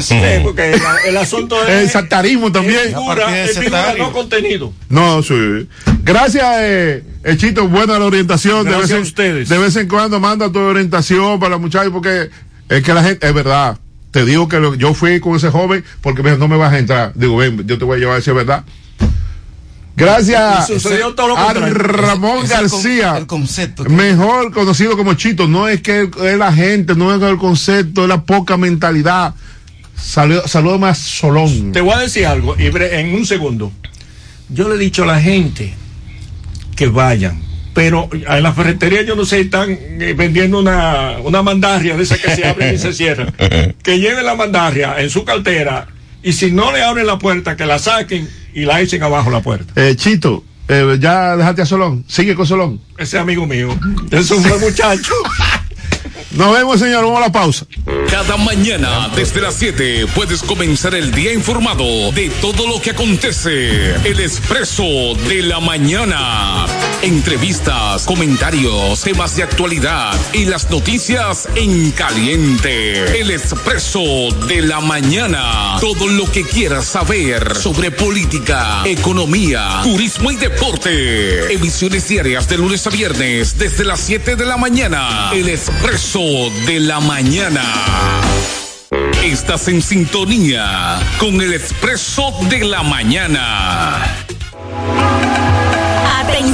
Sí, porque el, el asunto es. El saltarismo también. A figura, de no contenido. No, sí. Gracias, eh, Echito, buena la orientación. de, Gracias vez en, a ustedes. de vez en cuando manda tu orientación para los muchachos, porque es que la gente, es verdad. Te digo que lo- yo fui con ese joven porque me dijo, no me vas a entrar. Digo, ven, yo te voy a llevar a decir verdad. Gracias a. Ramón Es García. el concepto que- Mejor conocido como Chito. No es que es la gente, no es el concepto, es la poca mentalidad. Saludos saludo más Solón. Te voy a decir algo, en un segundo. Yo le he dicho a la gente que vayan, pero en la ferretería yo no sé, están eh, vendiendo una, una mandarria de esas que se abren y se cierran. (laughs) Que lleven la mandarria en su cartera y si no le abren la puerta, que la saquen y la echen abajo la puerta. Eh, Chito, eh, ya dejaste a Solón. Sigue con Solón. Ese amigo mío, es un buen muchacho. (laughs) Nos vemos, señor. Vamos a la pausa. Cada mañana desde las 7 puedes comenzar el día informado de todo lo que acontece. El expreso de la mañana. Entrevistas, comentarios, temas de actualidad y las noticias en caliente. El expreso de la mañana. Todo lo que quieras saber sobre política, economía, turismo y deporte. Emisiones diarias de lunes a viernes desde las 7 de la mañana. El expreso de la mañana. Estás en sintonía con el expreso de la mañana.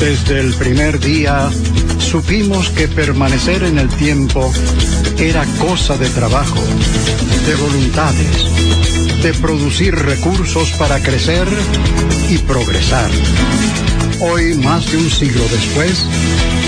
Desde el primer día supimos que permanecer en el tiempo era cosa de trabajo, de voluntades, de producir recursos para crecer y progresar. Hoy, más de un siglo después,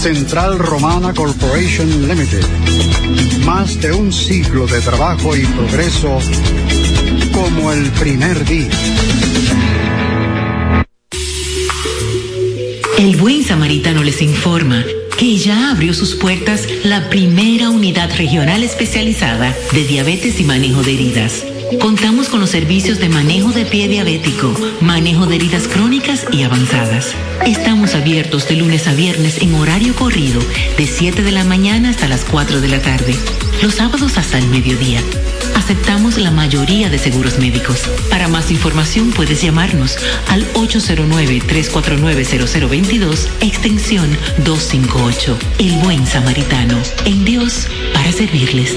Central Romana Corporation Limited. Más de un siglo de trabajo y progreso como el primer día. El buen samaritano les informa que ya abrió sus puertas la primera unidad regional especializada de diabetes y manejo de heridas. Contamos con los servicios de manejo de pie diabético, manejo de heridas crónicas y avanzadas. Estamos abiertos de lunes a viernes en horario corrido, de 7 de la mañana hasta las 4 de la tarde. Los sábados hasta el mediodía. Aceptamos la mayoría de seguros médicos. Para más información puedes llamarnos al 809-349-0022, extensión 258. El buen samaritano. En Dios, para servirles.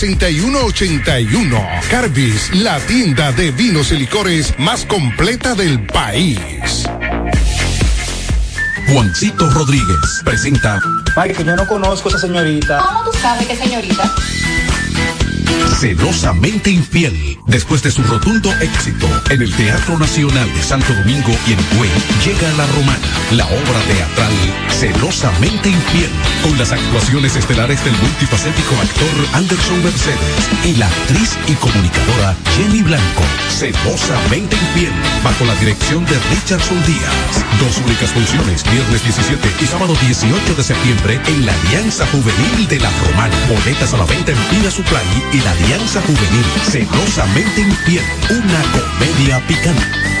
6181. Carbis, la tienda de vinos y licores más completa del país. Juancito Rodríguez presenta Ay, que yo no conozco a esa señorita. ¿Cómo tú sabes qué señorita? Celosamente Infiel. Después de su rotundo éxito en el Teatro Nacional de Santo Domingo y en Higüey, llega La Romana, la obra teatral Celosamente Infiel, con las actuaciones estelares del multifacético actor Anderson Mercedes y la actriz y comunicadora Jenny Blanco. Celosamente Infiel, bajo la dirección de Richardson Díaz. Dos únicas funciones, viernes 17 y sábado 18 de septiembre en la Alianza Juvenil de La Romana. Boletas a la venta en Pina Supply y la Alianza Juvenil Celosamente Infiel, una comedia picante.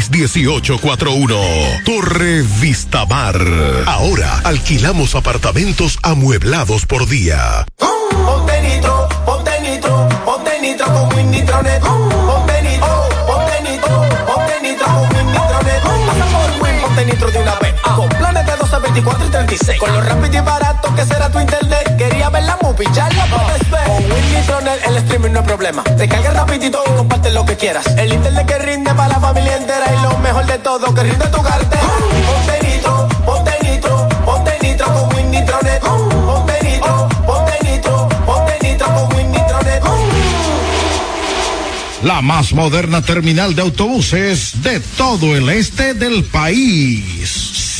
809-696-1841. Torre Vistamar. Ahora alquilamos apartamentos amueblados por día. Ponte nitro, ponte nitro, ponte nitro con Win Nitronet. Ponte nitro, ponte nitro, ponte nitro con Win Nitronet. Pasa por Win, ponte nitro de una vez. Con planes de 12, 24 y 36. Con lo rápido y barato que será tu internet. Quería ver la movie, ya El streaming no es problema. Te carga rapidito y comparte lo que quieras. El internet que rinde para la familia entera y lo mejor de todo, que rinde tu cartera. Ponte nitro, ponte nitro, ponte nitro con Win Nitronet. Ponte nitro, ponte nitro, ponte nitro con Win. La más moderna terminal de autobuses de todo el este del país.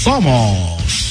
Somos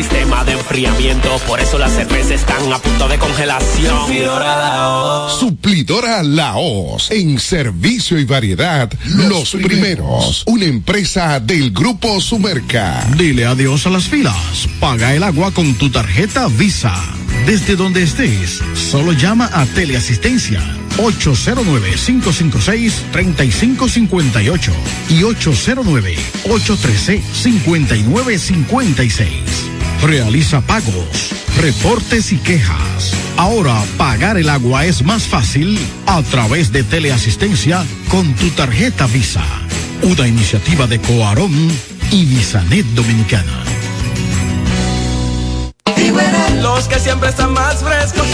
Sistema de enfriamiento, por eso las cervezas están a punto de congelación. Suplidora la O. Suplidora Laos, en servicio y variedad, los, primeros. Una empresa del Grupo Sumerca. Dile adiós a las filas. Paga el agua con tu tarjeta Visa. Desde donde estés, solo llama a Teleasistencia 809-556-3558 y 809-813-5956. Realiza pagos, reportes y quejas. Ahora pagar el agua es más fácil a través de Teleasistencia con tu tarjeta Visa. Una iniciativa de Coarón y Visanet Dominicana. Los que siempre están más frescos.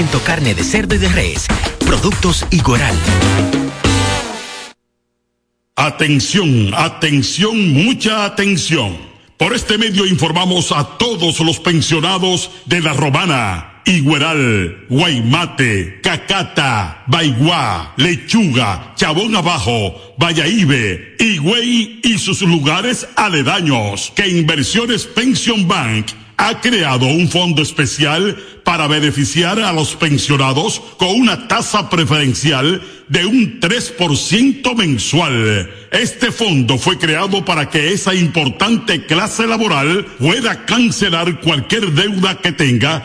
100% carne de cerdo y de res. Productos Igueral. Atención, atención, mucha atención. Por este medio informamos a todos los pensionados de La Romana, Igueral, Guaymate, Cacata, Baigua, Lechuga, Chabón Abajo, Vallaíbe, Higüey y sus lugares aledaños que Inversiones Pension Bank ha creado un fondo especial para beneficiar a los pensionados con una tasa preferencial de un 3% mensual. Este fondo fue creado para que esa importante clase laboral pueda cancelar cualquier deuda que tenga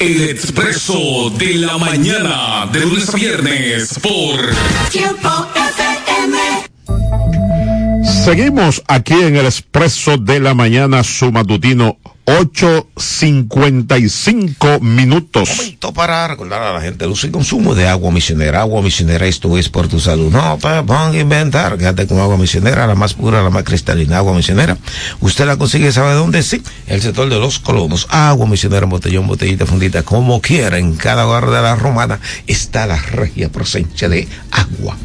El expreso de la mañana, de lunes a viernes, por Tiempo FM. Seguimos aquí en el expreso de la mañana, su matutino, 8.55 minutos. Momento para recordar a la gente el uso y consumo de agua misionera. Agua misionera, esto es por tu salud. No te van a inventar. Quédate con agua misionera, la más pura, la más cristalina. Agua misionera. Usted la consigue, ¿sabe dónde? Sí, el sector de los colonos. Agua misionera botellón, botellita, fundita, como quiera. En cada hogar de la romana está la regia presencia de agua.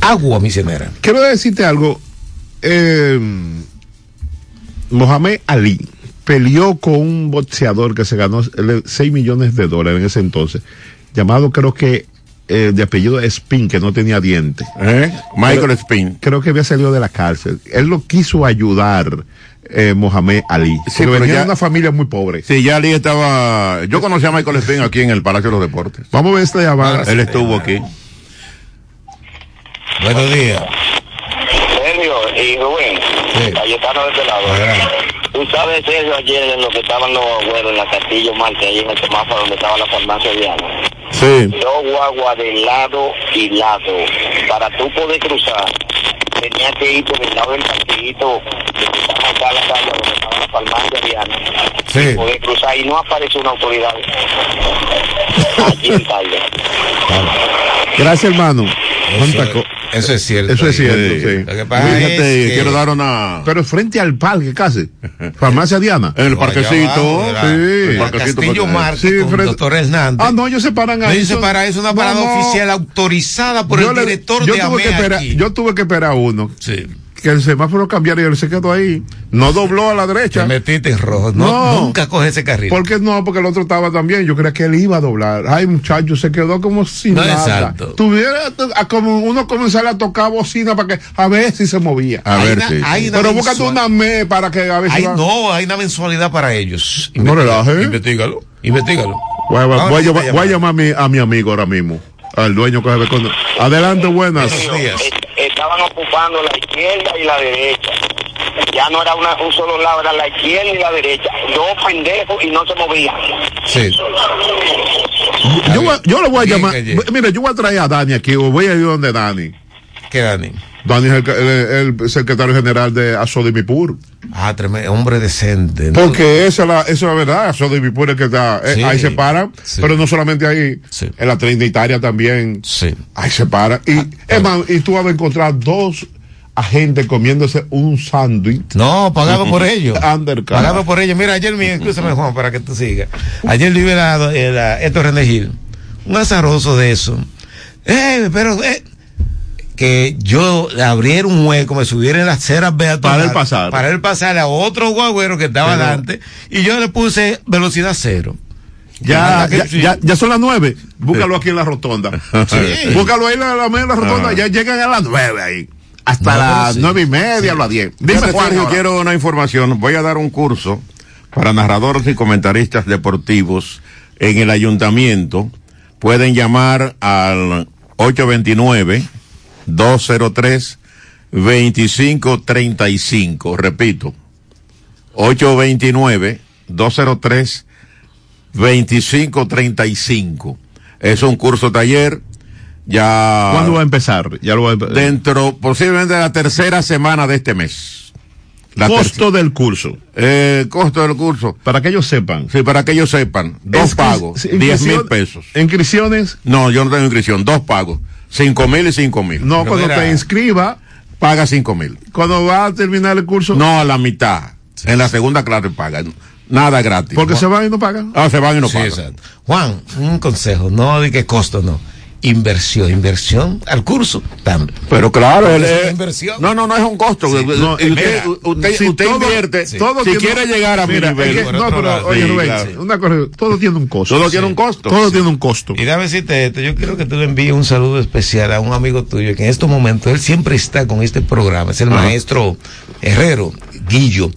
Agua misionera. Quiero decirte algo. Eh, Mohamed Ali peleó con un boxeador que se ganó 6 millones de dólares en ese entonces, llamado creo que eh, de apellido Spin, que no tenía dientes. Michael Spin. Creo que había salido de la cárcel. Él lo quiso ayudar. Eh, Mohamed Ali. Sí, pero pero venía ya- de una familia muy pobre. Sí, ya Ali estaba. Yo conocí a Michael Spin aquí en el Palacio de los Deportes. Vamos a ver esta llamada. Él estuvo aquí. Buenos días. Y Rubén, Cayetano de este lado. Tú sabes, Sergio, ayer en lo que estaban los abuelos en la Castillo Marte, ahí en el semáforo donde estaba la farmacia Diana. Sí. Dos guaguas de lado y lado. Para tú poder cruzar, tenías que ir por el lado del partidito que está acá en la calle donde estaba la farmacia Diana. Sí. Poder cruzar y no aparece una autoridad allí en Talle. Gracias, hermano. ¿Cuánta co- Eso es cierto. Eso es cierto, sí. Lo que pasa Fíjate, es que- quiero dar una. Pero frente al parque, casi. Farmacia Diana. En el parquecito. Sí. de la- Castillo Marte con doctor Hernández. Ah, no, ellos se paran No, ahí. ellos se paran, es una No, parada no. oficial autorizada por Yo el le- director yo de tuve que esperar. Yo tuve que esperar uno. Que el semáforo cambiara y él se quedó ahí. No dobló a la derecha. Te metiste en rojo. No, nunca coge ese carril. ¿Por qué no? Porque el otro estaba también. Yo creía que él iba a doblar. Ay, muchacho, se quedó como sin No, nada. exacto. Tuviera a como uno comenzar a tocar bocina para que a ver si se movía. A Hay ver si- hay una Pero búscate una me para que a ver si Hay, va. no, hay una mensualidad para ellos. No relaje. Investígalo. Investígalo. Voy a, voy a voy llamar a mi, a mi amigo ahora mismo. Al dueño que se ve con. Adelante, buenas. Est- Estaban ocupando la izquierda y la derecha. Ya no era una, un solo lado, era la izquierda y la derecha. Dos pendejos y no se movían. Sí. Yo, yo lo voy a llamar. Mira, yo voy a traer a Dani aquí, o voy a ir donde Dani. ¿Qué, Dani? Dani es el, el- el secretario general de Asodimipur. Ah, tremendo, hombre decente. ¿no? Porque esa es la, esa es la verdad, Asodimipur es que está, eh, Sí. ahí se paran, Sí. pero no solamente ahí, en la Trinitaria también, Sí. ahí se paran. Y, Ah, es más, y tú vas a encontrar dos agentes comiéndose un sándwich. No, pagado por (laughs) ellos. Pagado por ellos. Mira, ayer, mi, escúchame Juan, para que tú sigas. Ayer vive la, la, Héctor René Gil, un azaroso de eso. Eh, pero, eh, que yo abriera un hueco, me subiera en las ceras. Para él pasar. Para él pasar a otro guagüero que estaba Pero- adelante. Y yo le puse velocidad cero. Ya, ya, sí. ya, ya son las nueve. Búscalo aquí en la rotonda. (laughs) Sí. Búscalo ahí en la, en la rotonda. Ah. Ya llegan a las nueve ahí. Hasta No, las sí. nueve y media, a las diez. Dime, Fíjate, Juan, Sergio, quiero una información. Voy a dar un curso para narradores y comentaristas deportivos en el ayuntamiento. Pueden llamar al 829-203-2535. Repito, 829-203-2535. Es un curso taller. Ya ¿Cuándo va a empezar? Ya lo va a dentro posiblemente de la tercera semana de este mes. La Costo del curso. Eh, costo del curso. Para que ellos sepan. Sí, para que ellos sepan. Dos pagos. Diez mil pesos. Inscripciones. No, yo no tengo inscripción. Dos pagos. Cinco mil y cinco mil. No, cuando te inscriba, Paga cinco mil. cuando va a terminar el curso. No a la mitad. En la segunda clase paga. Nada gratis. Porque se van y no pagan. Ah, se van y no Sí, pagan. exacto. Juan, un consejo, no de qué costo, no. Inversión, inversión al curso también. Pero claro, él es inversión. No, no, no es un costo. Sí. No, el- usted, mira, usted, si usted todo- invierte. sí. todo si tiene- quiere llegar a mi nivel. es que- por no, pero, lado. oye, Sí, Rubén, claro. una cosa, todo tiene un costo. Todo tiene un costo. Todo tiene un costo. Y déjame decirte esto, yo quiero que tú le envíes un saludo especial a un amigo tuyo que en estos momentos él siempre está con este programa, es el Ajá. maestro Herrero, Guillo.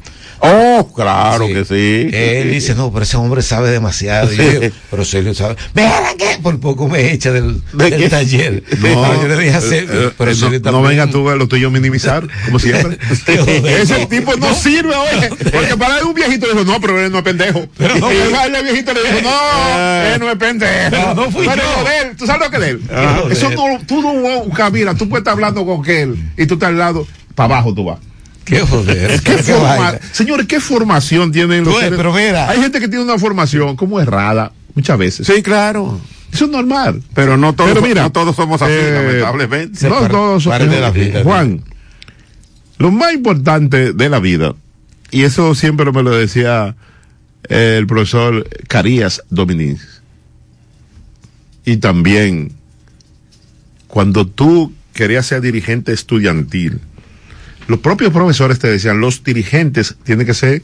Oh, claro Sí. que sí. Él dice, no, pero ese hombre sabe demasiado. Y yo (laughs) pero Sergio sabe. Mira que por poco me echa del, ¿De del qué? taller. (laughs) Pero yo le dije a Sergio, Eh, pero eh, no, no venga tú a lo tuyo minimizar, como siempre. (laughs) Ese tipo no sirve, oye. Porque para él un viejito le dijo, no, pero él no es pendejo. Pero no, y el viejito le dijo, no, él no es pendejo. Pero no fui Pero yo. lo de él, ¿Tú sabes lo que es de él? Ah, Eso tú, tú no buscas, mira, tú puedes estar hablando con él y tú estás al lado, para abajo tú vas. Qué joder. (laughs) ¿Qué qué señores, ¿qué formación tienen los Pues, pero mira. Hay gente que tiene una formación como errada, muchas veces. Sí, claro. Eso es normal. Pero no todos, Pero mira, no todos somos así, eh, lamentablemente. No todos de la vida. Juan, lo más importante de la vida, y eso siempre me lo decía eh, el profesor Carías Domínguez, y también cuando tú querías ser dirigente estudiantil, los propios profesores te decían, los dirigentes tienen que ser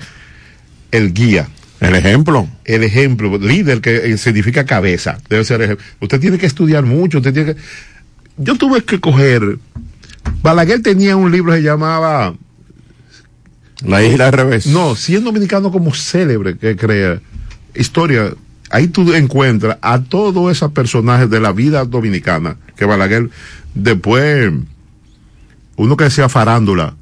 el guía. El ejemplo. El ejemplo, líder que eh, significa cabeza, debe ser ejemplo. Usted tiene que estudiar mucho, usted tiene que... Yo tuve que coger... Balaguer tenía un libro que se llamaba... La isla al revés. No, 100 dominicano como célebre que crea historia. Ahí tú encuentras a todos esos personajes de la vida dominicana que Balaguer después uno que decía farándula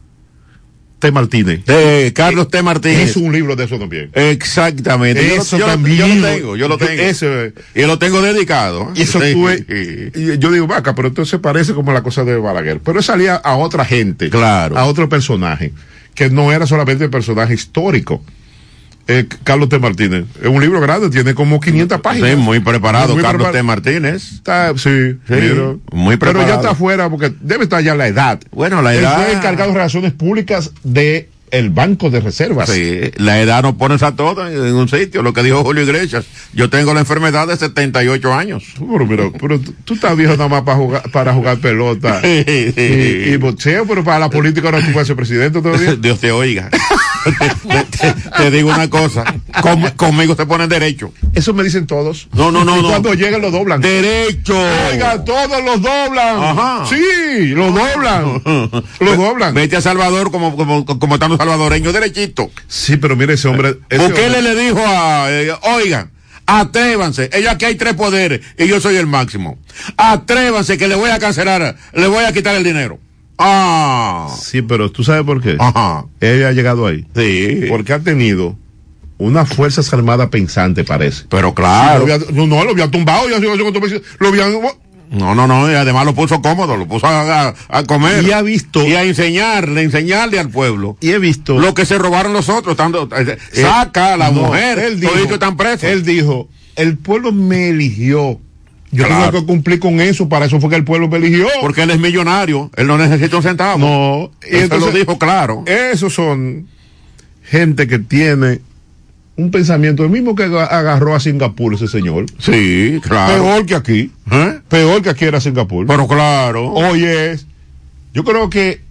T. Martínez. De Carlos T. Martínez. Es un libro de eso también. Exactamente. Yo Eso yo, también. yo lo tengo, yo lo Yo- tengo. ese- y lo tengo dedicado. Y eso fue, y yo digo, vaca, pero entonces parece como la cosa de Balaguer. Pero salía a otra gente, Claro. a otro personaje, que no era solamente el personaje histórico. Eh, Carlos T. Martínez. Es un libro grande, tiene como 500 páginas. Sí, muy preparado, Muy Carlos prepar- T. Martínez. Está, sí, pero, muy pero ya preparado. está afuera porque debe estar ya la edad. Bueno, la Él edad- fue encargado de relaciones públicas de el Banco de Reservas. Sí, la edad no pones a todo en un sitio, lo que dijo Julio Iglesias. Yo tengo la enfermedad de 78 años. Pero, pero, pero tú- estás viejo nada más para jugar, para jugar pelota (laughs) y, y boxeo, pero para la política ahora tú puedes ser presidente todavía. (laughs) Dios te oiga. (laughs) te, te- te digo una cosa, con- conmigo se ponen derecho. Eso me dicen todos. No, no, no, Y no. cuando llegan lo doblan. Derecho. Oiga, todos los doblan. Ajá. Sí, lo doblan. Lo doblan. Vete a Salvador como, como, como estamos salvadoreños, derechito. Sí, pero mire ese hombre. ese Bukele hombre- le dijo a, eh, oigan, atrévanse, ella aquí hay tres poderes y yo soy el máximo. Atrévanse que le voy a cancelar, le voy a quitar el dinero. Ah. Sí, pero ¿tú sabes por qué? Ajá. Ella ha llegado ahí. Sí. Porque ha tenido unas fuerzas armadas pensantes, parece. Pero claro. Sí, lo había- no, no, lo había tumbado. Ya, lo habían, No, no, no, y además lo puso cómodo, lo puso a, comer. Y ha visto. Y a enseñarle, enseñarle al pueblo. Y he visto. Lo que se robaron los otros, tanto, eh, saca a la No, mujer, él dijo, están presos. Él dijo, el pueblo me eligió. Yo Claro. tengo que cumplir con eso, para eso fue que el pueblo me eligió. Porque él es millonario, él no necesita un centavo. No, y Él entonces- lo dijo claro. Esos son gente que tiene un pensamiento, el mismo que aga- agarró a Singapur ese señor. Sí, claro. Peor que aquí. ¿Eh? Peor que aquí era Singapur. Pero claro. Oye, yo creo que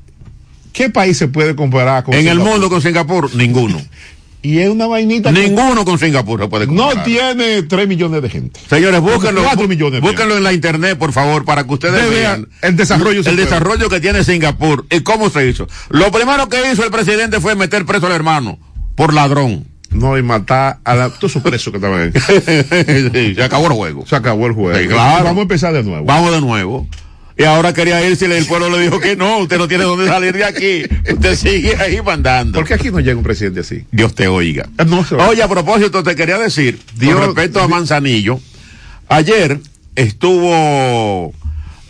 ¿qué país se puede comparar con en el mundo con Singapur, ninguno. (laughs) Y es una vainita que Ninguno con Singapur se puede comparar. no tiene 3 millones de gente. Señores, búsquenlo, 4 bú- millones. búsquenlo en la internet, por favor, para que ustedes De vean el desarrollo el desarrollo que tiene Singapur y cómo se hizo. Lo primero que hizo el presidente fue meter preso al hermano por ladrón. No, y matar a la, todos sus presos que estaban ahí. (laughs) Se acabó el juego. Se acabó el juego. Sí, claro. Vamos a empezar de nuevo. Vamos de nuevo. Y ahora quería irse y el pueblo le dijo que no, usted no tiene dónde salir de aquí. Usted sigue ahí mandando. ¿Por qué aquí no llega un presidente así? Dios te oiga. Eh, No. Oye, a propósito, te quería decir, Dios- con respecto a Manzanillo, ayer estuvo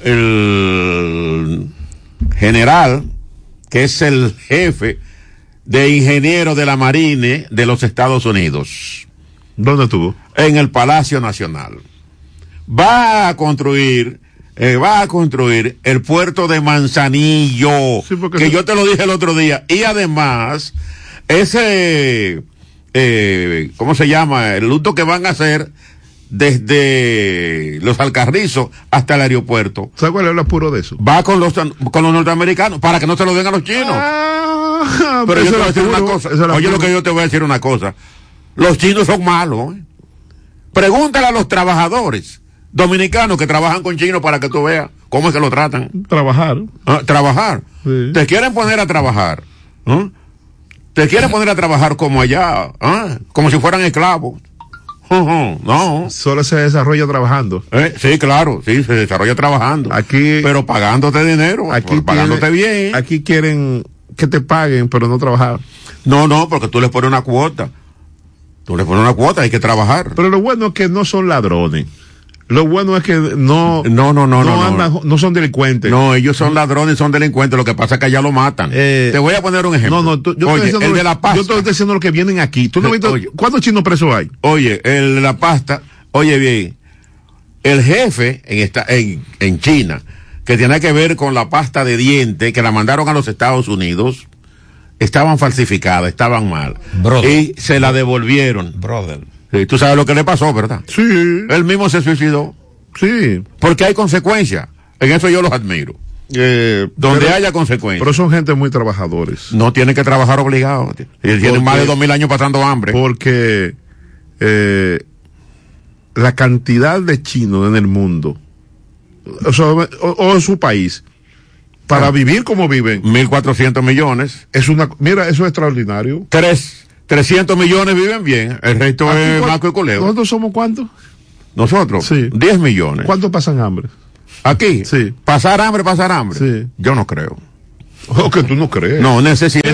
el general, que es el jefe de ingenieros de la Marine de los Estados Unidos, ¿Dónde estuvo? en el Palacio Nacional. Va a construir, eh, va a construir el puerto de Manzanillo, Sí, que yo te lo dije el otro día, y además, ese, eh, ¿cómo se llama? El luto que van a hacer desde los Alcarrizos hasta el aeropuerto. ¿Sabes cuál es el apuro de eso? Va con los, con los norteamericanos para que no se lo den a los chinos. Ah, (laughs) Pero yo eso te voy a decir una cosa. Oye, lo que yo te voy a decir una cosa. Los chinos son malos. ¿eh? Pregúntale a los trabajadores dominicanos que trabajan con chinos para que tú veas cómo es que lo tratan. Trabajar. Ah, trabajar. Sí. Te quieren poner a trabajar. Te quieren poner a trabajar como allá, ¿ah? como si fueran esclavos. (laughs) No. Solo se desarrolla trabajando. Eh, sí, claro, sí, se desarrolla trabajando. Aquí, Pero pagándote dinero, aquí pagándote tiene- bien. Aquí quieren que te paguen, pero no trabajar. No, no, porque tú les pones una cuota. Tú les pones una cuota, hay que trabajar. Pero lo bueno es que no son ladrones. Lo bueno es que no, No, no, no, no, no. andan, no son delincuentes. No, ellos son ladrones, son delincuentes. Lo que pasa es que allá lo matan. Eh, Te voy a poner un ejemplo. No, no, tú- yo, Oye, estoy diciendo el de la pasta. yo estoy diciendo lo que vienen aquí. ¿Tú no Eh, visto oye. cuántos chinos presos hay? Oye, el de la pasta, oye bien, el jefe en, esta, en, en China, que tiene que ver con la pasta de dientes que la mandaron a los Estados Unidos, estaban falsificadas, estaban mal. Brother. Y se la devolvieron. Brother. Sí, tú sabes lo que le pasó, ¿verdad? Sí. Él mismo se suicidó. Sí. Porque hay consecuencias. En eso yo los admiro. Eh, Donde pero- haya consecuencias. Pero son gente muy trabajadores. no tienen que trabajar obligados. Tienen Porque- más de dos mil años pasando hambre. Porque eh, la cantidad de chinos en el mundo, o, sea, o- o en su país, para Ah. vivir como viven, 1.400 millones. es una, mira, eso es extraordinario. Tres, 300 millones viven bien. El resto es ¿cuál- Marco y Culeo. ¿Nosotros somos cuántos? Nosotros, Sí. 10 millones. ¿Cuántos pasan hambre? Aquí, Sí. pasar hambre, pasar hambre. Sí. Yo no creo. O que tú no crees. No, necesito.